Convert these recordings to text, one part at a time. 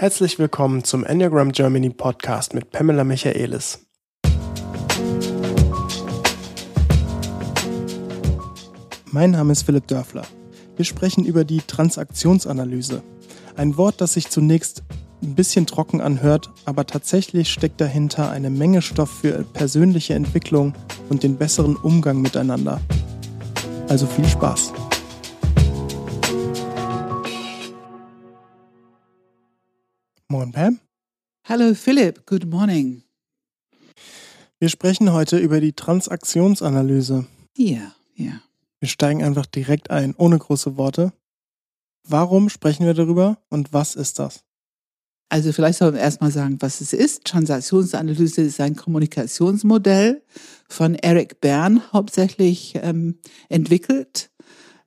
Herzlich willkommen zum Enneagram Germany Podcast mit Pamela Michaelis. Mein Name ist Philipp Dörfler. Wir sprechen über die Transaktionsanalyse. Ein Wort, das sich zunächst ein bisschen trocken anhört, aber tatsächlich steckt dahinter eine Menge Stoff für persönliche Entwicklung und den besseren Umgang miteinander. Also viel Spaß. Morgen, Pam. Hallo Philipp, good morning. Wir sprechen heute über die Transaktionsanalyse. Ja, ja. Wir steigen einfach direkt ein, ohne große Worte. Warum sprechen wir darüber und was ist das? Also vielleicht sollen wir erstmal sagen, was es ist. Transaktionsanalyse ist ein Kommunikationsmodell von Eric Bern hauptsächlich ähm, entwickelt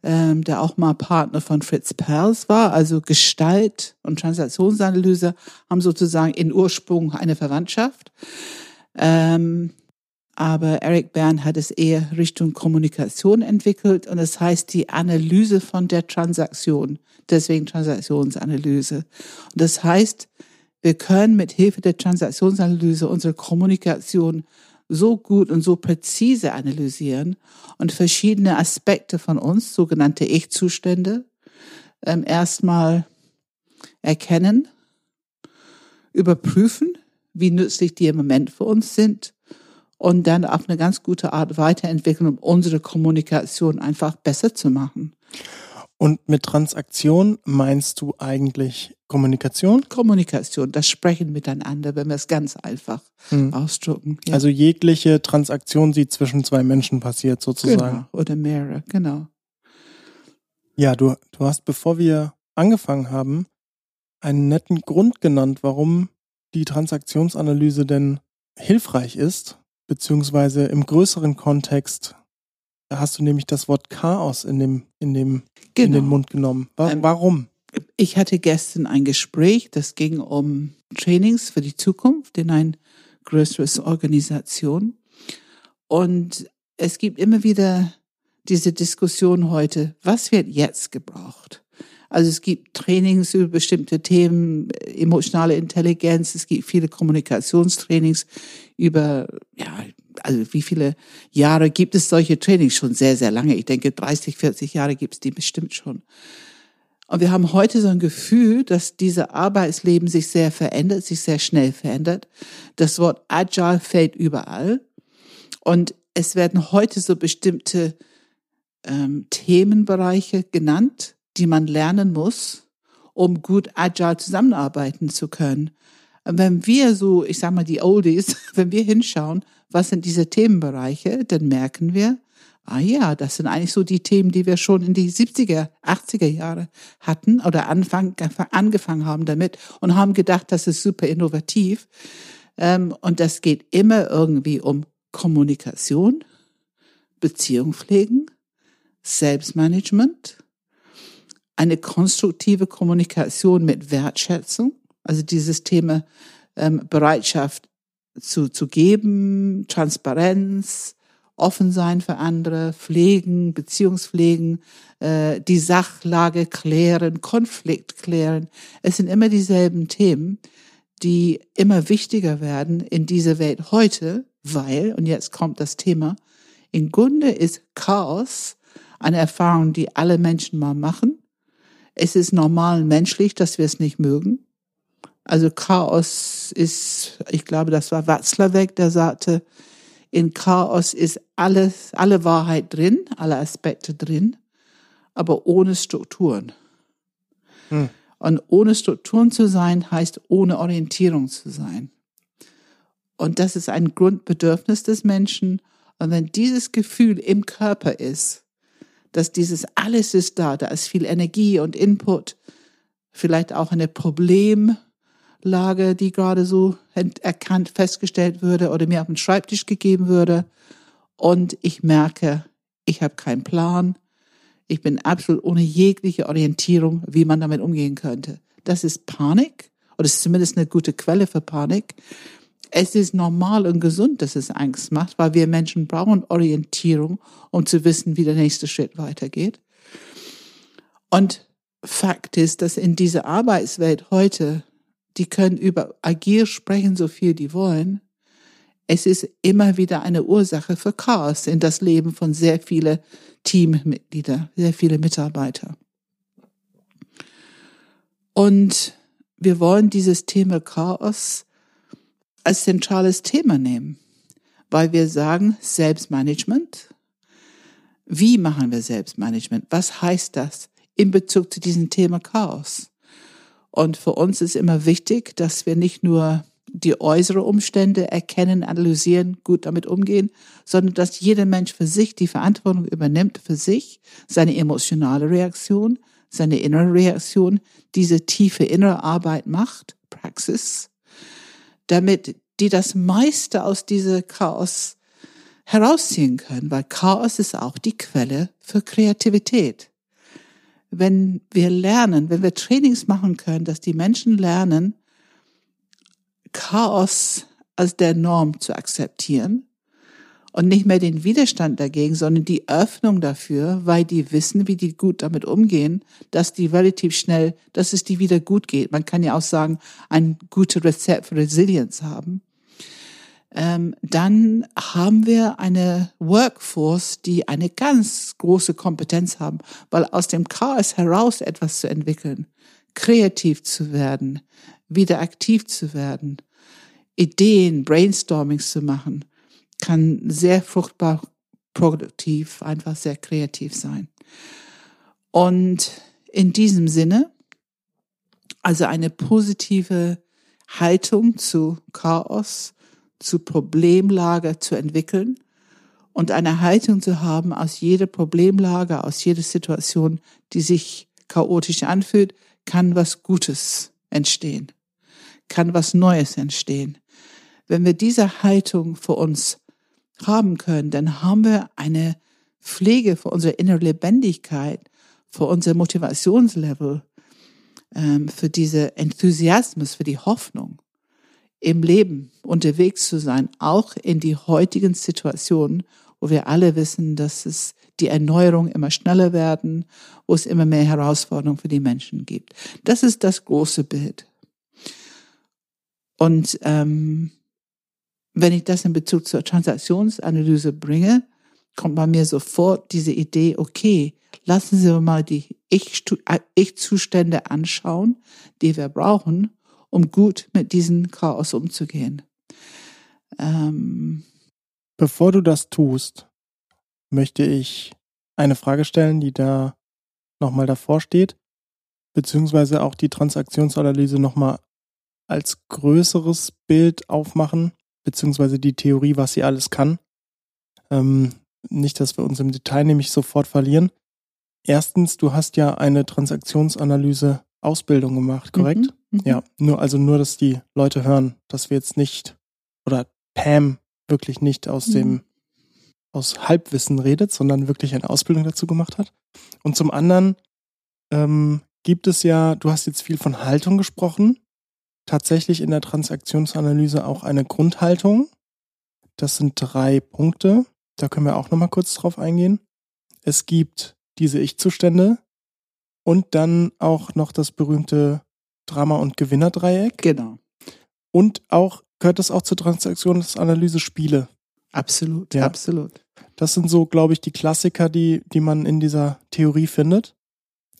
ähm, der auch mal Partner von Fritz Perls war. Also Gestalt und Transaktionsanalyse haben sozusagen in Ursprung eine Verwandtschaft. Ähm, aber Eric Bern hat es eher Richtung Kommunikation entwickelt und das heißt die Analyse von der Transaktion. Deswegen Transaktionsanalyse. Und das heißt, wir können mit Hilfe der Transaktionsanalyse unsere Kommunikation so gut und so präzise analysieren und verschiedene Aspekte von uns, sogenannte Ich-Zustände, ähm, erstmal erkennen, überprüfen, wie nützlich die im Moment für uns sind und dann auf eine ganz gute Art weiterentwickeln, um unsere Kommunikation einfach besser zu machen. Und mit Transaktion meinst du eigentlich Kommunikation? Kommunikation, das Sprechen miteinander, wenn wir es ganz einfach hm. ausdrucken. Ja. Also jegliche Transaktion, die zwischen zwei Menschen passiert, sozusagen. Genau, oder mehrere, genau. Ja, du, du hast, bevor wir angefangen haben, einen netten Grund genannt, warum die Transaktionsanalyse denn hilfreich ist, beziehungsweise im größeren Kontext da hast du nämlich das Wort Chaos in dem, in dem, genau. in den Mund genommen. Ähm, warum? Ich hatte gestern ein Gespräch, das ging um Trainings für die Zukunft in ein größeres Organisation. Und es gibt immer wieder diese Diskussion heute, was wird jetzt gebraucht? Also es gibt Trainings über bestimmte Themen, emotionale Intelligenz, es gibt viele Kommunikationstrainings über ja, also wie viele Jahre gibt es solche Trainings? Schon sehr, sehr lange. Ich denke, 30, 40 Jahre gibt es die bestimmt schon. Und wir haben heute so ein Gefühl, dass dieses Arbeitsleben sich sehr verändert, sich sehr schnell verändert. Das Wort Agile fällt überall. Und es werden heute so bestimmte ähm, Themenbereiche genannt, die man lernen muss, um gut agile zusammenarbeiten zu können. Und wenn wir so, ich sag mal die Oldies, wenn wir hinschauen, was sind diese Themenbereiche, dann merken wir, ah ja, das sind eigentlich so die Themen, die wir schon in die 70er, 80er Jahre hatten oder Anfang, angefangen haben damit und haben gedacht, das ist super innovativ. Ähm, und das geht immer irgendwie um Kommunikation, Beziehung pflegen, Selbstmanagement, eine konstruktive Kommunikation mit Wertschätzung, also dieses Thema ähm, Bereitschaft zu, zu geben, Transparenz, offen sein für andere, pflegen, Beziehungspflegen, äh, die Sachlage klären, Konflikt klären. Es sind immer dieselben Themen, die immer wichtiger werden in dieser Welt heute, weil, und jetzt kommt das Thema, im Grunde ist Chaos eine Erfahrung, die alle Menschen mal machen. Es ist normal menschlich, dass wir es nicht mögen. Also Chaos ist, ich glaube, das war Watzlawick, der sagte, in Chaos ist alles, alle Wahrheit drin, alle Aspekte drin, aber ohne Strukturen. Hm. Und ohne Strukturen zu sein, heißt ohne Orientierung zu sein. Und das ist ein Grundbedürfnis des Menschen. Und wenn dieses Gefühl im Körper ist, dass dieses alles ist da, da ist viel Energie und Input, vielleicht auch eine Problem, Lage, die gerade so erkannt, festgestellt würde oder mir auf den Schreibtisch gegeben würde. Und ich merke, ich habe keinen Plan. Ich bin absolut ohne jegliche Orientierung, wie man damit umgehen könnte. Das ist Panik oder ist zumindest eine gute Quelle für Panik. Es ist normal und gesund, dass es Angst macht, weil wir Menschen brauchen Orientierung, um zu wissen, wie der nächste Schritt weitergeht. Und Fakt ist, dass in dieser Arbeitswelt heute die können über agil sprechen, so viel die wollen. Es ist immer wieder eine Ursache für Chaos in das Leben von sehr viele Teammitglieder, sehr viele Mitarbeiter. Und wir wollen dieses Thema Chaos als zentrales Thema nehmen, weil wir sagen Selbstmanagement. Wie machen wir Selbstmanagement? Was heißt das in Bezug zu diesem Thema Chaos? Und für uns ist immer wichtig, dass wir nicht nur die äußeren Umstände erkennen, analysieren, gut damit umgehen, sondern dass jeder Mensch für sich die Verantwortung übernimmt, für sich, seine emotionale Reaktion, seine innere Reaktion, diese tiefe innere Arbeit macht, Praxis, damit die das meiste aus dieser Chaos herausziehen können, weil Chaos ist auch die Quelle für Kreativität wenn wir lernen, wenn wir Trainings machen können, dass die Menschen lernen, Chaos als der Norm zu akzeptieren und nicht mehr den Widerstand dagegen, sondern die Öffnung dafür, weil die wissen, wie die gut damit umgehen, dass die relativ schnell, dass es die wieder gut geht. Man kann ja auch sagen, ein gutes Rezept für Resilienz haben ähm, dann haben wir eine Workforce, die eine ganz große Kompetenz haben, weil aus dem Chaos heraus etwas zu entwickeln, kreativ zu werden, wieder aktiv zu werden, Ideen, Brainstormings zu machen, kann sehr fruchtbar, produktiv, einfach sehr kreativ sein. Und in diesem Sinne, also eine positive Haltung zu Chaos, zu Problemlage zu entwickeln und eine Haltung zu haben, aus jeder Problemlage, aus jeder Situation, die sich chaotisch anfühlt, kann was Gutes entstehen, kann was Neues entstehen. Wenn wir diese Haltung für uns haben können, dann haben wir eine Pflege für unsere innere Lebendigkeit, für unser Motivationslevel, ähm, für diese Enthusiasmus, für die Hoffnung im Leben unterwegs zu sein, auch in die heutigen Situationen, wo wir alle wissen, dass es die Erneuerung immer schneller werden, wo es immer mehr Herausforderungen für die Menschen gibt. Das ist das große Bild. Und ähm, wenn ich das in Bezug zur Transaktionsanalyse bringe, kommt bei mir sofort diese Idee, okay, lassen Sie mal die Ich-Zustände anschauen, die wir brauchen, um gut mit diesem Chaos umzugehen. Ähm Bevor du das tust, möchte ich eine Frage stellen, die da nochmal davor steht, beziehungsweise auch die Transaktionsanalyse nochmal als größeres Bild aufmachen, beziehungsweise die Theorie, was sie alles kann. Ähm, nicht, dass wir uns im Detail nämlich sofort verlieren. Erstens, du hast ja eine Transaktionsanalyse Ausbildung gemacht, korrekt? Mhm, mhm, ja, nur, also nur, dass die Leute hören, dass wir jetzt nicht, oder Pam wirklich nicht aus mhm. dem, aus Halbwissen redet, sondern wirklich eine Ausbildung dazu gemacht hat. Und zum anderen ähm, gibt es ja, du hast jetzt viel von Haltung gesprochen, tatsächlich in der Transaktionsanalyse auch eine Grundhaltung. Das sind drei Punkte. Da können wir auch nochmal kurz drauf eingehen. Es gibt diese Ich-Zustände, und dann auch noch das berühmte Drama- und Gewinnerdreieck. Genau. Und auch gehört das auch zur Transaktionsanalyse Spiele. Absolut, ja. absolut. Das sind so, glaube ich, die Klassiker, die, die man in dieser Theorie findet.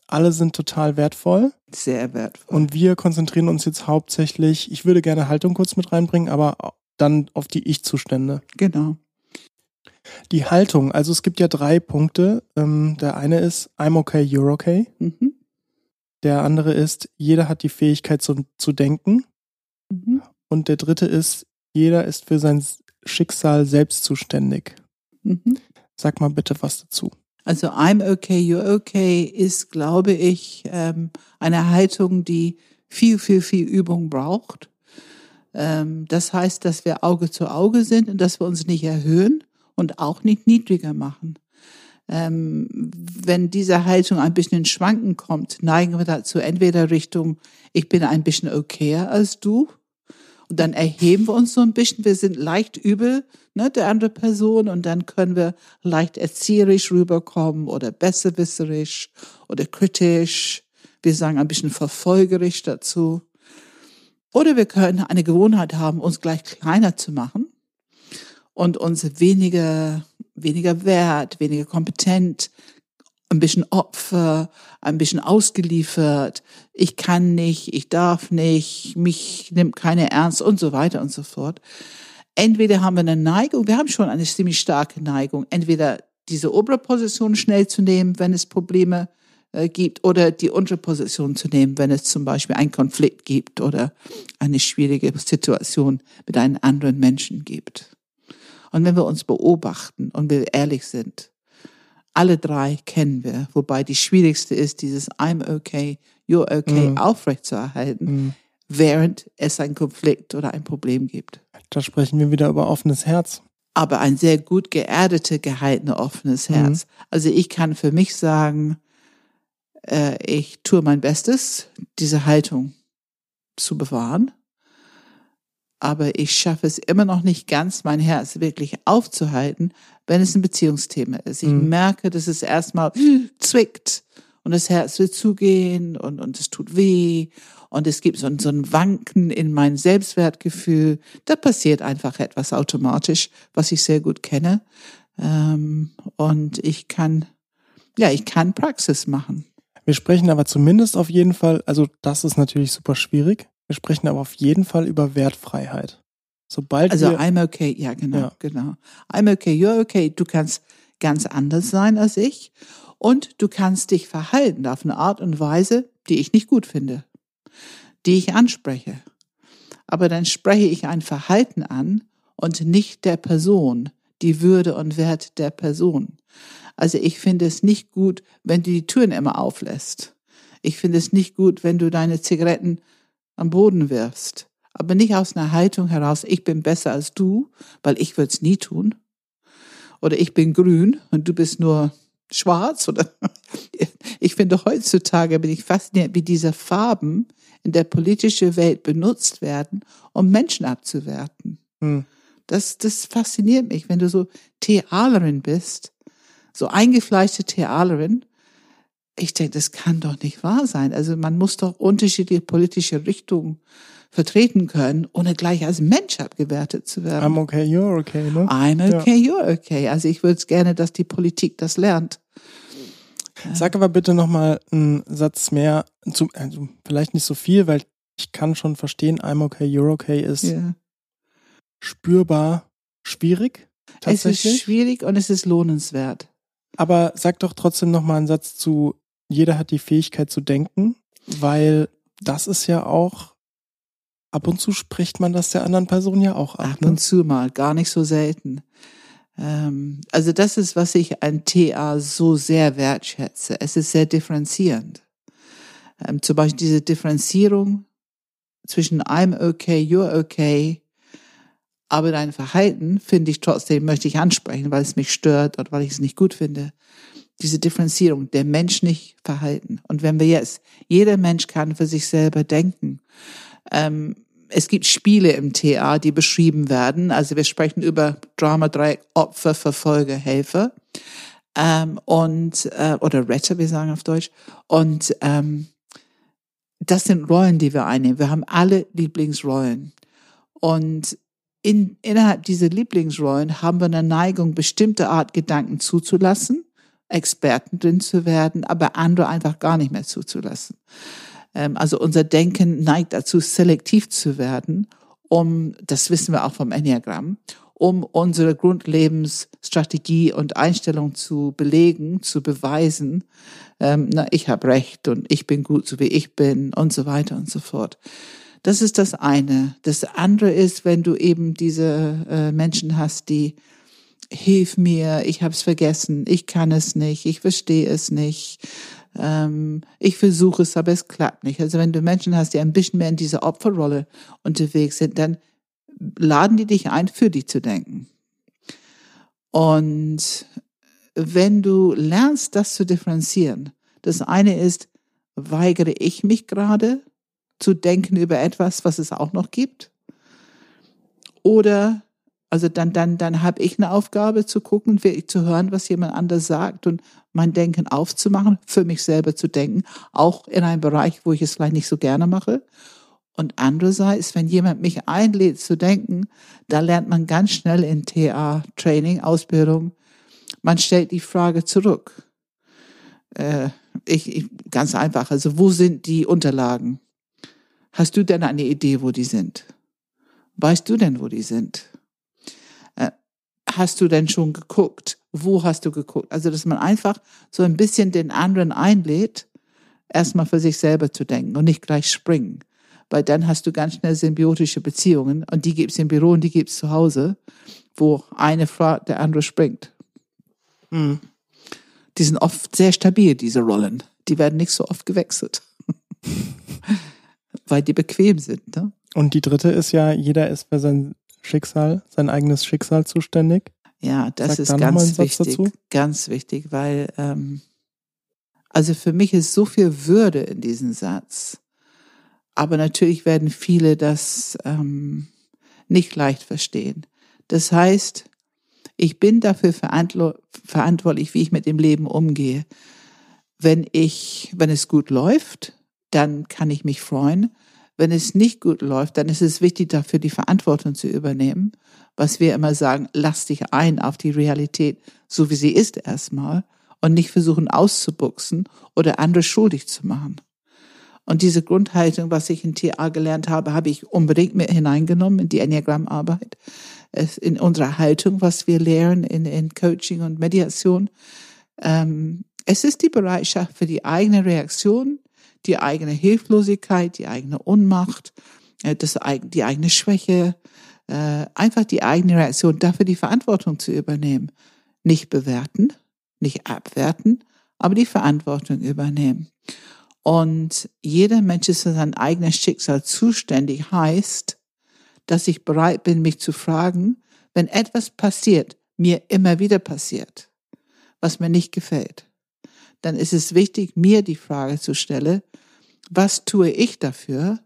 Alle sind total wertvoll. Sehr wertvoll. Und wir konzentrieren uns jetzt hauptsächlich, ich würde gerne Haltung kurz mit reinbringen, aber dann auf die Ich-Zustände. Genau. Die Haltung, also es gibt ja drei Punkte. Ähm, der eine ist I'm okay, you're okay. Mhm. Der andere ist, jeder hat die Fähigkeit zu, zu denken. Mhm. Und der dritte ist, jeder ist für sein Schicksal selbst zuständig. Mhm. Sag mal bitte was dazu. Also I'm okay, you're okay ist, glaube ich, ähm, eine Haltung, die viel, viel, viel Übung braucht. Ähm, das heißt, dass wir Auge zu Auge sind und dass wir uns nicht erhöhen, und auch nicht niedriger machen. Ähm, wenn diese Haltung ein bisschen in Schwanken kommt, neigen wir dazu entweder Richtung, ich bin ein bisschen okayer als du. Und dann erheben wir uns so ein bisschen, wir sind leicht übel, ne, der andere Person, und dann können wir leicht erzieherisch rüberkommen oder besserwisserisch oder kritisch. Wir sagen ein bisschen verfolgerisch dazu. Oder wir können eine Gewohnheit haben, uns gleich kleiner zu machen und uns weniger, weniger wert, weniger kompetent, ein bisschen Opfer, ein bisschen ausgeliefert, ich kann nicht, ich darf nicht, mich nimmt keiner ernst und so weiter und so fort. Entweder haben wir eine Neigung, wir haben schon eine ziemlich starke Neigung, entweder diese obere Position schnell zu nehmen, wenn es Probleme äh, gibt, oder die untere Position zu nehmen, wenn es zum Beispiel einen Konflikt gibt oder eine schwierige Situation mit einem anderen Menschen gibt. Und wenn wir uns beobachten und wir ehrlich sind, alle drei kennen wir, wobei die schwierigste ist, dieses I'm okay, you're okay mhm. aufrechtzuerhalten, mhm. während es einen Konflikt oder ein Problem gibt. Da sprechen wir wieder über offenes Herz. Aber ein sehr gut geerdete, gehaltenes, offenes mhm. Herz. Mhm. Also ich kann für mich sagen, äh, ich tue mein Bestes, diese Haltung zu bewahren aber ich schaffe es immer noch nicht ganz, mein Herz wirklich aufzuhalten, wenn es ein Beziehungsthema ist. Ich mhm. merke, dass es erstmal zwickt und das Herz will zugehen und, und es tut weh und es gibt so ein, so ein Wanken in mein Selbstwertgefühl. Da passiert einfach etwas automatisch, was ich sehr gut kenne. Ähm, und ich kann, ja, ich kann Praxis machen. Wir sprechen aber zumindest auf jeden Fall, also das ist natürlich super schwierig, wir sprechen aber auf jeden Fall über Wertfreiheit. Sobald also wir, I'm okay, ja genau, ja. genau. I'm okay, you're okay. Du kannst ganz anders sein als ich und du kannst dich verhalten auf eine Art und Weise, die ich nicht gut finde, die ich anspreche. Aber dann spreche ich ein Verhalten an und nicht der Person, die Würde und Wert der Person. Also ich finde es nicht gut, wenn du die Türen immer auflässt. Ich finde es nicht gut, wenn du deine Zigaretten am Boden wirfst, aber nicht aus einer Haltung heraus, ich bin besser als du, weil ich würde es nie tun. Oder ich bin grün und du bist nur schwarz. Oder ich finde heutzutage bin ich fasziniert, wie diese Farben in der politischen Welt benutzt werden, um Menschen abzuwerten. Hm. Das, das fasziniert mich, wenn du so Thealerin bist, so eingefleischte Thealerin ich denke, das kann doch nicht wahr sein. Also man muss doch unterschiedliche politische Richtungen vertreten können, ohne gleich als Mensch abgewertet zu werden. I'm okay, you're okay, ne? I'm okay, ja. you're okay. Also ich würde es gerne, dass die Politik das lernt. Sag aber bitte nochmal einen Satz mehr, zu, also vielleicht nicht so viel, weil ich kann schon verstehen, I'm okay, you're okay ist yeah. spürbar schwierig. Es ist schwierig und es ist lohnenswert. Aber sag doch trotzdem nochmal einen Satz zu jeder hat die Fähigkeit zu denken, weil das ist ja auch, ab und zu spricht man das der anderen Person ja auch ab. Ab ne? und zu mal, gar nicht so selten. Ähm, also das ist, was ich an TA so sehr wertschätze. Es ist sehr differenzierend. Ähm, zum Beispiel diese Differenzierung zwischen I'm okay, you're okay, aber dein Verhalten finde ich trotzdem, möchte ich ansprechen, weil es mich stört oder weil ich es nicht gut finde diese Differenzierung, der Mensch nicht verhalten. Und wenn wir jetzt, jeder Mensch kann für sich selber denken. Ähm, es gibt Spiele im TA, die beschrieben werden. Also wir sprechen über Drama Dreieck, Opfer, Verfolger, Helfer. Ähm, und, äh, oder Retter, wir sagen auf Deutsch. Und ähm, das sind Rollen, die wir einnehmen. Wir haben alle Lieblingsrollen. Und in, innerhalb dieser Lieblingsrollen haben wir eine Neigung, bestimmte Art Gedanken zuzulassen Experten drin zu werden, aber andere einfach gar nicht mehr zuzulassen. Ähm, also unser Denken neigt dazu, selektiv zu werden, um, das wissen wir auch vom Enneagramm, um unsere Grundlebensstrategie und Einstellung zu belegen, zu beweisen, ähm, na, ich habe recht und ich bin gut, so wie ich bin und so weiter und so fort. Das ist das eine. Das andere ist, wenn du eben diese äh, Menschen hast, die hilf mir, ich habe es vergessen, ich kann es nicht, ich verstehe es nicht, ähm, ich versuche es, aber es klappt nicht. Also wenn du Menschen hast, die ein bisschen mehr in dieser Opferrolle unterwegs sind, dann laden die dich ein, für die zu denken. Und wenn du lernst, das zu differenzieren, das eine ist, weigere ich mich gerade zu denken über etwas, was es auch noch gibt? Oder also dann, dann, dann habe ich eine Aufgabe zu gucken, wirklich zu hören, was jemand anders sagt und mein Denken aufzumachen, für mich selber zu denken, auch in einem Bereich, wo ich es vielleicht nicht so gerne mache. Und andererseits, wenn jemand mich einlädt zu denken, da lernt man ganz schnell in TA-Training, Ausbildung, man stellt die Frage zurück. Äh, ich, ich, ganz einfach, also wo sind die Unterlagen? Hast du denn eine Idee, wo die sind? Weißt du denn, wo die sind? Hast du denn schon geguckt? Wo hast du geguckt? Also, dass man einfach so ein bisschen den anderen einlädt, erstmal für sich selber zu denken und nicht gleich springen. Weil dann hast du ganz schnell symbiotische Beziehungen und die gibt's im Büro und die gibt's zu Hause, wo eine fragt, der andere springt. Mhm. Die sind oft sehr stabil, diese Rollen. Die werden nicht so oft gewechselt. Weil die bequem sind. Ne? Und die dritte ist ja, jeder ist für sein Schicksal, sein eigenes Schicksal zuständig. Ja, das Sag ist da ganz wichtig. Dazu. Ganz wichtig, weil ähm, also für mich ist so viel Würde in diesem Satz. Aber natürlich werden viele das ähm, nicht leicht verstehen. Das heißt, ich bin dafür verantwortlich, wie ich mit dem Leben umgehe. Wenn ich, wenn es gut läuft, dann kann ich mich freuen. Wenn es nicht gut läuft, dann ist es wichtig, dafür die Verantwortung zu übernehmen. Was wir immer sagen, lass dich ein auf die Realität, so wie sie ist erstmal und nicht versuchen auszubuchsen oder andere schuldig zu machen. Und diese Grundhaltung, was ich in TA gelernt habe, habe ich unbedingt mit hineingenommen in die Enneagrammarbeit in unserer Haltung, was wir lernen in, in Coaching und Mediation. Ähm, es ist die Bereitschaft für die eigene Reaktion, die eigene Hilflosigkeit, die eigene Unmacht, äh, das, die eigene Schwäche, äh, einfach die eigene Reaktion, dafür die Verantwortung zu übernehmen. Nicht bewerten, nicht abwerten, aber die Verantwortung übernehmen. Und jeder Mensch ist für sein eigenes Schicksal zuständig, heißt, dass ich bereit bin, mich zu fragen, wenn etwas passiert, mir immer wieder passiert, was mir nicht gefällt, dann ist es wichtig, mir die Frage zu stellen, was tue ich dafür,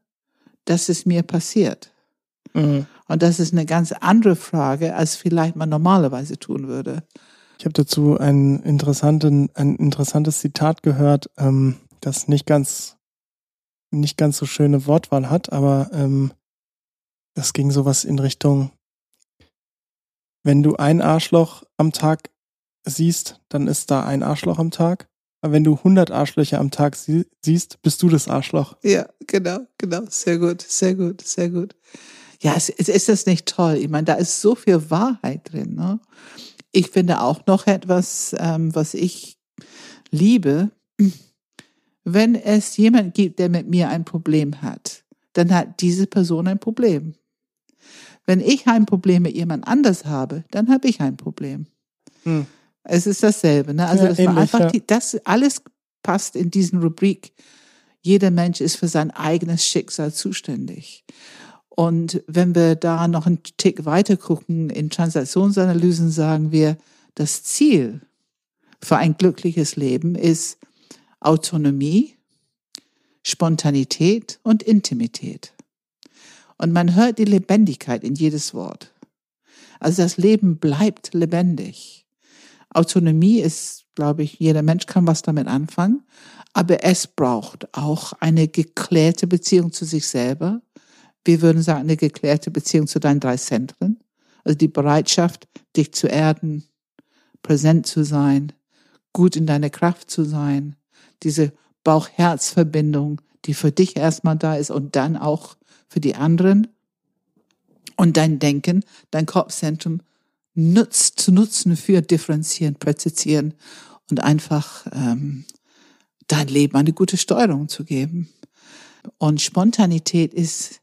dass es mir passiert? Mhm. Und das ist eine ganz andere Frage, als vielleicht man normalerweise tun würde. Ich habe dazu einen interessanten, ein interessantes Zitat gehört, ähm, das nicht ganz, nicht ganz so schöne Wortwahl hat, aber ähm, das ging sowas in Richtung, wenn du ein Arschloch am Tag siehst, dann ist da ein Arschloch am Tag. Wenn du 100 Arschlöcher am Tag sie siehst, bist du das Arschloch. Ja, genau, genau. Sehr gut, sehr gut, sehr gut. Ja, es, es ist das nicht toll. Ich meine, da ist so viel Wahrheit drin. Ne? Ich finde auch noch etwas, ähm, was ich liebe. Wenn es jemand gibt, der mit mir ein Problem hat, dann hat diese Person ein Problem. Wenn ich ein Problem mit jemand anders habe, dann habe ich ein Problem. Hm. Es ist dasselbe. Ne? Also ja, das, ähnlich, einfach ja. die, das alles passt in diesen Rubrik. Jeder Mensch ist für sein eigenes Schicksal zuständig. Und wenn wir da noch einen Tick weiter gucken, in Transaktionsanalysen sagen wir, das Ziel für ein glückliches Leben ist Autonomie, Spontanität und Intimität. Und man hört die Lebendigkeit in jedes Wort. Also das Leben bleibt lebendig. Autonomie ist, glaube ich, jeder Mensch kann was damit anfangen, aber es braucht auch eine geklärte Beziehung zu sich selber. Wir würden sagen, eine geklärte Beziehung zu deinen drei Zentren. Also die Bereitschaft, dich zu erden, präsent zu sein, gut in deiner Kraft zu sein, diese Bauch-Herz-Verbindung, die für dich erstmal da ist und dann auch für die anderen und dein Denken, dein Kopfzentrum nutzt, zu nutzen für differenzieren, präzisieren und einfach ähm, dein Leben eine gute Steuerung zu geben. Und Spontanität ist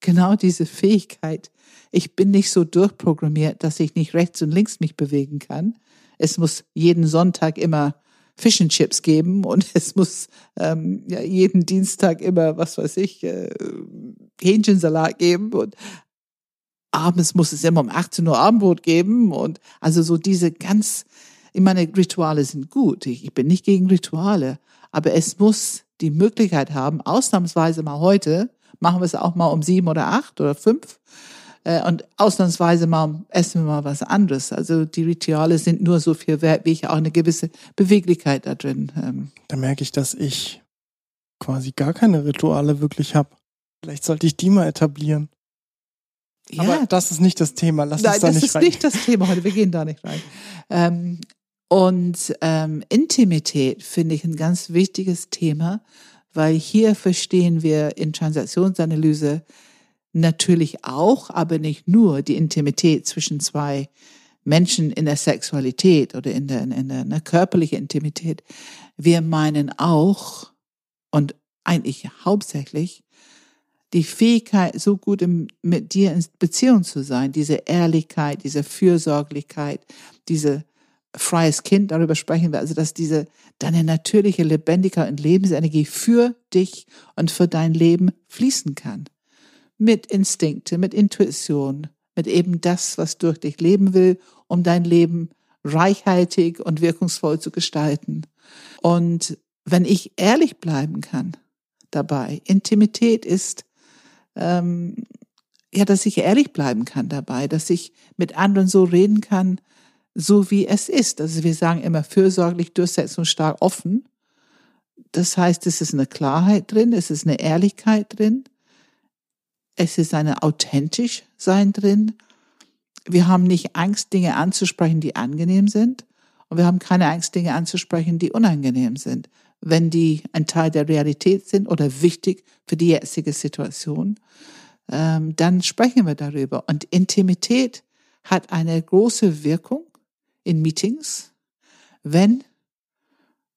genau diese Fähigkeit. Ich bin nicht so durchprogrammiert, dass ich nicht rechts und links mich bewegen kann. Es muss jeden Sonntag immer Fish and Chips geben und es muss ähm, ja, jeden Dienstag immer, was weiß ich, äh, Hähnchensalat geben und abends muss es immer um 18 Uhr Abendbrot geben und also so diese ganz, ich meine, Rituale sind gut. Ich, ich bin nicht gegen Rituale, aber es muss die Möglichkeit haben, ausnahmsweise mal heute, machen wir es auch mal um sieben oder acht oder fünf, äh, und ausnahmsweise mal essen wir mal was anderes. Also die Rituale sind nur so viel wert, wie ich auch eine gewisse Beweglichkeit da drin. Ähm. Da merke ich, dass ich quasi gar keine Rituale wirklich habe. Vielleicht sollte ich die mal etablieren. Ja, Aber das ist nicht das Thema. Lass Nein, uns da das nicht ist rein. nicht das Thema heute. Wir gehen da nicht rein. Ähm, und ähm, Intimität finde ich ein ganz wichtiges Thema, weil hier verstehen wir in Transaktionsanalyse natürlich auch, aber nicht nur die Intimität zwischen zwei Menschen in der Sexualität oder in der, in der, in der körperlichen Intimität. Wir meinen auch und eigentlich hauptsächlich die Fähigkeit, so gut im, mit dir in Beziehung zu sein, diese Ehrlichkeit, diese Fürsorglichkeit, diese freies Kind, darüber sprechen wir, also dass diese, deine natürliche Lebendigkeit und Lebensenergie für dich und für dein Leben fließen kann. Mit Instinkte, mit Intuition, mit eben das, was durch dich leben will, um dein Leben reichhaltig und wirkungsvoll zu gestalten. Und wenn ich ehrlich bleiben kann dabei, Intimität ist, ähm, ja, dass ich ehrlich bleiben kann dabei, dass ich mit anderen so reden kann, so wie es ist. Also wir sagen immer fürsorglich, durchsetzungsstark, offen. Das heißt, es ist eine Klarheit drin, es ist eine Ehrlichkeit drin, es ist eine authentisch sein drin. Wir haben nicht Angst, Dinge anzusprechen, die angenehm sind. Und wir haben keine Angst, Dinge anzusprechen, die unangenehm sind, wenn die ein Teil der Realität sind oder wichtig für die jetzige Situation. Ähm, dann sprechen wir darüber. Und Intimität hat eine große Wirkung in Meetings, wenn,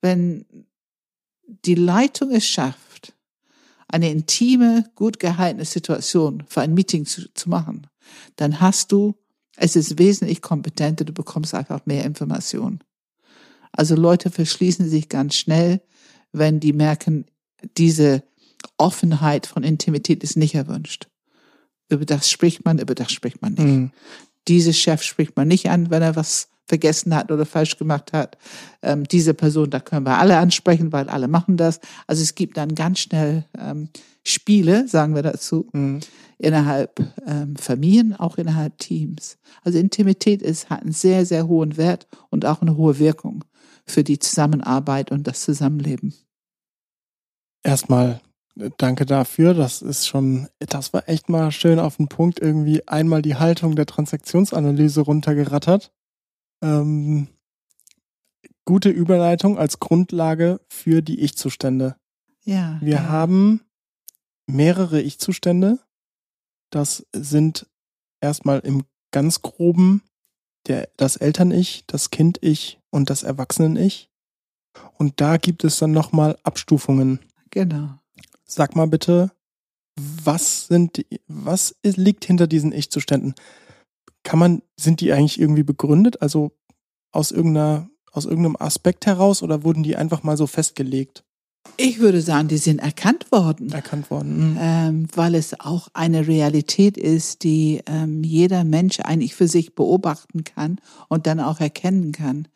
wenn die Leitung es schafft, eine intime, gut gehaltene Situation für ein Meeting zu, zu machen, dann hast du, es ist wesentlich kompetenter, du bekommst einfach mehr Informationen. Also Leute verschließen sich ganz schnell, wenn die merken, diese Offenheit von Intimität ist nicht erwünscht. Über das spricht man, über das spricht man nicht. Mhm. Diese Chef spricht man nicht an, wenn er was vergessen hat oder falsch gemacht hat. Ähm, diese Person, da können wir alle ansprechen, weil alle machen das. Also es gibt dann ganz schnell ähm, Spiele, sagen wir dazu, Mhm. innerhalb ähm, Familien, auch innerhalb Teams. Also Intimität ist, hat einen sehr, sehr hohen Wert und auch eine hohe Wirkung für die Zusammenarbeit und das Zusammenleben. Erstmal äh, danke dafür. Das ist schon, das war echt mal schön auf den Punkt irgendwie einmal die Haltung der Transaktionsanalyse runtergerattert. Ähm, gute Überleitung als Grundlage für die Ich-Zustände. Ja. Wir ja. haben mehrere Ich-Zustände. Das sind erstmal im ganz groben der, das Eltern-Ich, das Kind-Ich und das Erwachsenen-Ich. Und da gibt es dann nochmal Abstufungen. Genau. Sag mal bitte, was sind, die, was liegt hinter diesen Ich-Zuständen? Kann man, sind die eigentlich irgendwie begründet? Also aus irgendeiner, aus irgendeinem Aspekt heraus oder wurden die einfach mal so festgelegt, Ich würde sagen, die sind erkannt worden. erkannt worden? Mhm. ähm, weil es auch eine Realität ist, die ähm, jeder Mensch eigentlich für sich beobachten kann und dann auch erkennen kann.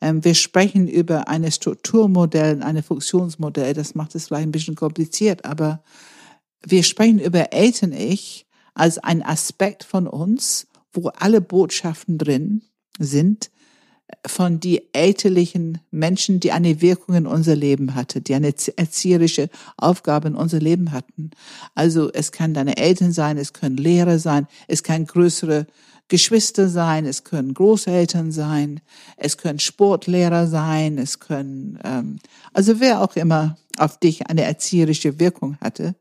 Ähm, wir sprechen über eine Strukturmodell, eine Funktionsmodell, das macht es vielleicht ein bisschen kompliziert, aber wir sprechen über Eltern-Ich als ein Aspekt von uns, wo alle Botschaften drin sind, von die elterlichen Menschen, die eine Wirkung in unser Leben hatte, die eine erzieherische Aufgabe in unser Leben hatten. Also es kann deine Eltern sein, es können Lehrer sein, es kann größere Geschwister sein, es können Großeltern sein, es können Sportlehrer sein, es können, ähm, also wer auch immer auf dich eine erzieherische Wirkung hatte.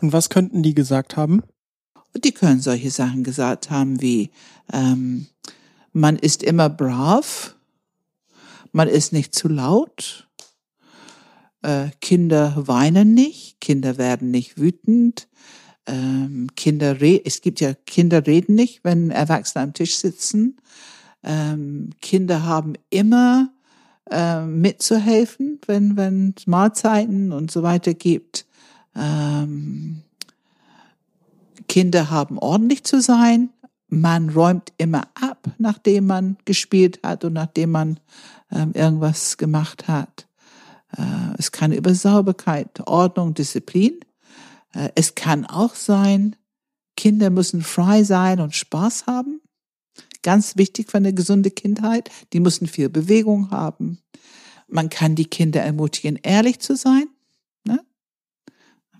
Und was könnten die gesagt haben? Die können solche Sachen gesagt haben wie, ähm, man ist immer brav, man ist nicht zu laut, äh, Kinder weinen nicht, Kinder werden nicht wütend, ähm, Kinder es gibt ja Kinder reden nicht, wenn Erwachsene am Tisch sitzen. Ähm, Kinder haben immer äh, mitzuhelfen, wenn wenn Mahlzeiten und so weiter gibt. Ähm, Kinder haben ordentlich zu sein. Man räumt immer ab, nachdem man gespielt hat und nachdem man ähm, irgendwas gemacht hat. Äh, es kann über Sauberkeit, Ordnung, Disziplin. Äh, es kann auch sein, Kinder müssen frei sein und Spaß haben. Ganz wichtig für eine gesunde Kindheit. Die müssen viel Bewegung haben. Man kann die Kinder ermutigen, ehrlich zu sein. Ne?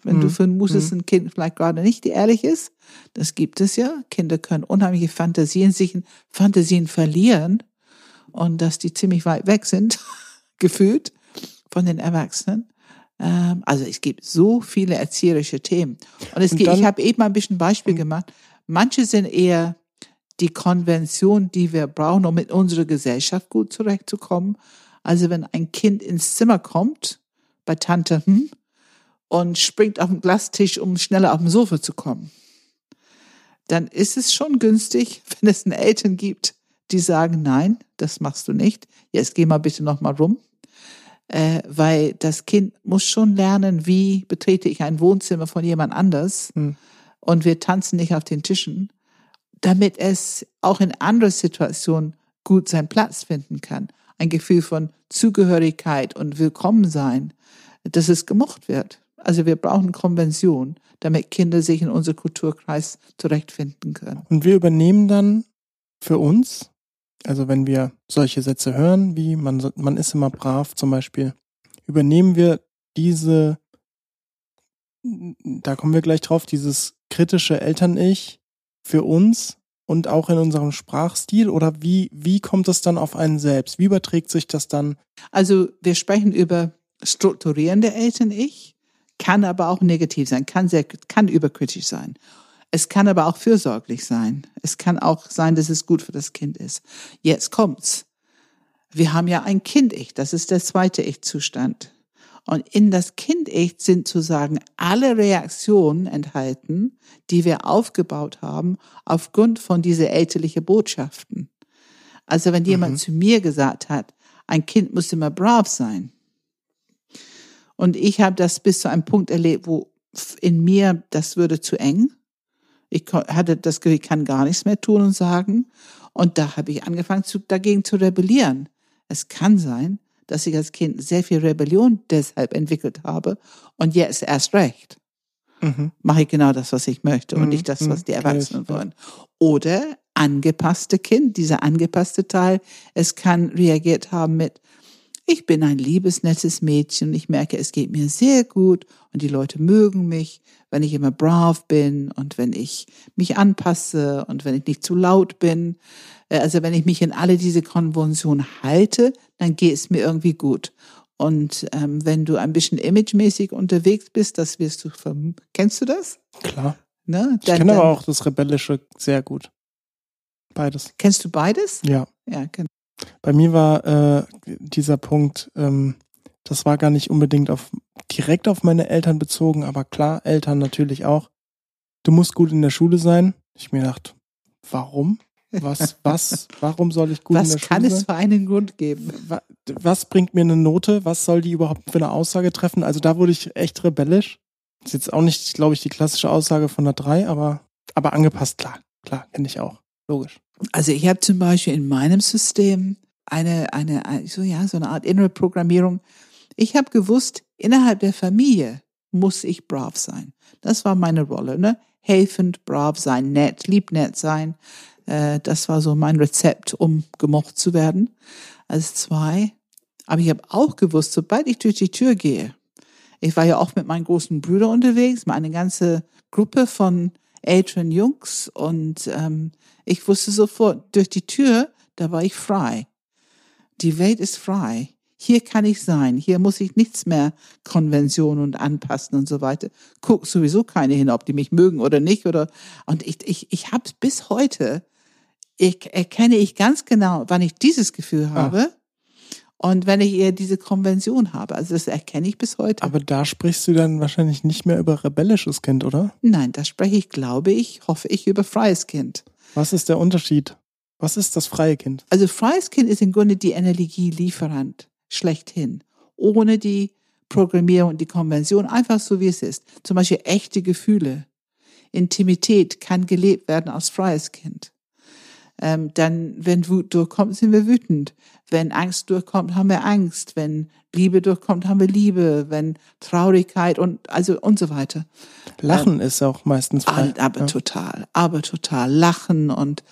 wenn Mhm. du vermutest, ein Kind vielleicht gerade nicht ehrlich ist. Das gibt es ja. Kinder können unheimliche Fantasien, sich in Fantasien verlieren und dass die ziemlich weit weg sind, gefühlt von den Erwachsenen. Ähm, also es gibt so viele erzieherische Themen. Und es Und gibt, ich dann- habe eben mal ein bisschen Beispiel gemacht. Manche sind eher die Konvention, die wir brauchen, um mit unserer Gesellschaft gut zurechtzukommen. Also wenn ein Kind ins Zimmer kommt, bei Tante hm, und springt auf den Glastisch, um schneller auf dem Sofa zu kommen, dann ist es schon günstig, wenn es einen Eltern gibt, die sagen, nein, das machst du nicht. Jetzt geh mal bitte noch mal rum. Äh, weil das Kind muss schon lernen, wie betrete ich ein Wohnzimmer von jemand anders Hm. und wir tanzen nicht auf den Tischen, damit es auch in anderen Situationen gut seinen Platz finden kann. Ein Gefühl von Zugehörigkeit und Willkommensein, dass es gemocht wird. Also wir brauchen Konvention, damit Kinder sich in unserem Kulturkreis zurechtfinden können. Und wir übernehmen dann für uns, also wenn wir solche Sätze hören, wie man, man ist immer brav zum Beispiel, übernehmen wir diese, da kommen wir gleich drauf, dieses kritische Eltern-Ich für uns und auch in unserem Sprachstil oder wie, wie kommt es dann auf einen selbst? Wie überträgt sich das dann? Also wir sprechen über strukturierende Eltern-Ich, kann aber auch negativ sein, kann sehr, kann überkritisch sein. Es kann aber auch fürsorglich sein. Es kann auch sein, dass es gut für das Kind ist. Jetzt kommt's. Wir haben ja ein Kind-Ich, das ist der zweite Ich-Zustand. Und in das Kind-Ich sind sozusagen alle Reaktionen enthalten, die wir aufgebaut haben aufgrund von diese elterliche Botschaften. Also wenn jemand Mhm. zu mir gesagt hat, ein Kind muss immer brav sein. Und ich habe das bis zu einem Punkt erlebt, wo in mir das würde zu eng. Ich hatte das Gefühl, ich kann gar nichts mehr tun und sagen. Und da habe ich angefangen, zu, dagegen zu rebellieren. Es kann sein, dass ich als Kind sehr viel Rebellion deshalb entwickelt habe und jetzt erst recht Mhm. mache ich genau das, was ich möchte und Mhm, nicht das, was mhm, die kenn Erwachsenen ja. wollen. Oder angepasste Kind, dieser angepasste Teil, es kann reagiert haben mit, ich bin ein liebes, nettes Mädchen und ich merke, es geht mir sehr gut und die Leute mögen mich, wenn ich immer brav bin und wenn ich mich anpasse und wenn ich nicht zu laut bin. Äh, Also wenn ich mich in alle diese Konventionen halte, dann geht es mir irgendwie gut. Und ähm, wenn du ein bisschen imagemäßig unterwegs bist, das wirst du Kennst du das? Klar. Ne? Ich kenne aber auch das Rebellische sehr gut. Beides. Kennst du beides? Ja. Ja, genau. Bei mir war äh, dieser Punkt, ähm, das war gar nicht unbedingt auf direkt auf meine Eltern bezogen, aber klar, Eltern natürlich auch. Du musst gut in der Schule sein. Ich mir gedacht, warum? Was, was, warum soll ich gut in Was der kann Schule es sein? für einen Grund geben? Wa- Was bringt mir eine Note? Was soll die überhaupt für eine Aussage treffen? Also da wurde ich echt rebellisch. Ist jetzt auch nicht, glaube ich, die klassische Aussage von der 3, aber, aber angepasst, klar. Klar, kenne ich auch. Logisch. Also ich habe zum Beispiel in meinem System eine, eine, ein- so ja, so eine Art innere Programmierung. Ich habe gewusst, innerhalb der Familie muss ich brav sein. Das war meine Rolle, ne? Helfend, brav sein, nett, lieb nett sein. Äh, das war so mein Rezept, um gemocht zu werden. Als zwei. Aber ich habe auch gewusst, sobald ich durch die Tür gehe, ich war ja auch mit meinen großen Brüdern unterwegs, mal eine ganze Gruppe von älteren Jungs und ähm, ich wusste sofort, durch die Tür, da war ich frei. Die Welt ist frei. Hier kann ich sein. Hier muss ich nichts mehr Konventionen und anpassen und so weiter. Guck sowieso keine hin, ob die mich mögen oder nicht. Oder und ich ich ich habe bis heute ich erkenne ich ganz genau, wann ich dieses Gefühl habe und wenn ich eher diese Konvention habe. Also das erkenne ich bis heute. Aber da sprichst du dann wahrscheinlich nicht mehr über rebellisches Kind, oder? Nein, da spreche ich, glaube ich, hoffe ich, über freies Kind. Was ist der Unterschied? Was ist das freie Kind? Also freies Kind ist im Grunde die Energielieferant schlechthin, ohne die Programmierung und die Konvention, einfach so wie es ist. Zum Beispiel echte Gefühle. Intimität kann gelebt werden als freies Kind. Ähm, dann, wenn Wut durchkommt, sind wir wütend. Wenn Angst durchkommt, haben wir Angst. Wenn Liebe durchkommt, haben wir Liebe. Wenn Traurigkeit und also und so weiter. Lachen ist auch meistens frei. Aber, aber ja. total, aber total lachen und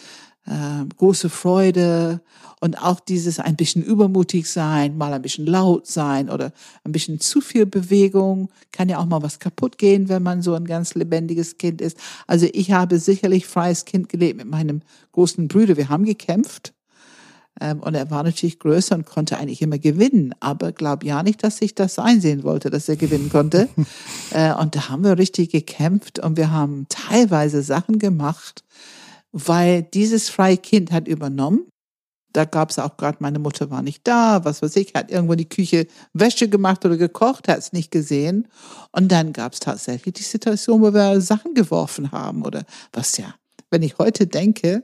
äh, große Freude und auch dieses ein bisschen übermutig sein, mal ein bisschen laut sein oder ein bisschen zu viel Bewegung, kann ja auch mal was kaputt gehen, wenn man so ein ganz lebendiges Kind ist. Also ich habe sicherlich freies Kind gelebt mit meinem großen Bruder. Wir haben gekämpft. Ähm, und er war natürlich größer und konnte eigentlich immer gewinnen. Aber glaub ja nicht, dass ich das einsehen wollte, dass er gewinnen konnte. äh, und da haben wir richtig gekämpft und wir haben teilweise Sachen gemacht, weil dieses freie Kind hat übernommen da gab es auch gerade, meine Mutter war nicht da, was weiß ich, hat irgendwo in die Küche Wäsche gemacht oder gekocht, hat es nicht gesehen. Und dann gab es tatsächlich die Situation, wo wir Sachen geworfen haben oder was ja. Wenn ich heute denke,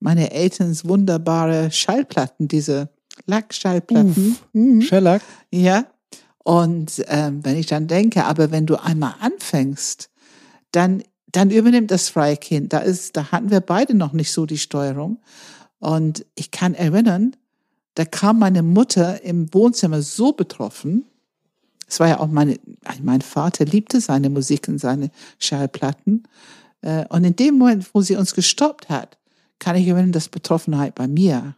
meine Elterns wunderbare Schallplatten, diese Lackschallplatten. Mhm. Shellac? Ja. Und ähm, wenn ich dann denke, aber wenn du einmal anfängst, dann dann übernimmt das freie Kind. Da ist, da hatten wir beide noch nicht so die Steuerung. Und ich kann erinnern, da kam meine Mutter im Wohnzimmer so betroffen. Es war ja auch meine, mein Vater liebte seine Musik und seine Schallplatten. Äh, und in dem Moment, wo sie uns gestoppt hat, kann ich erinnern, das Betroffenheit bei mir.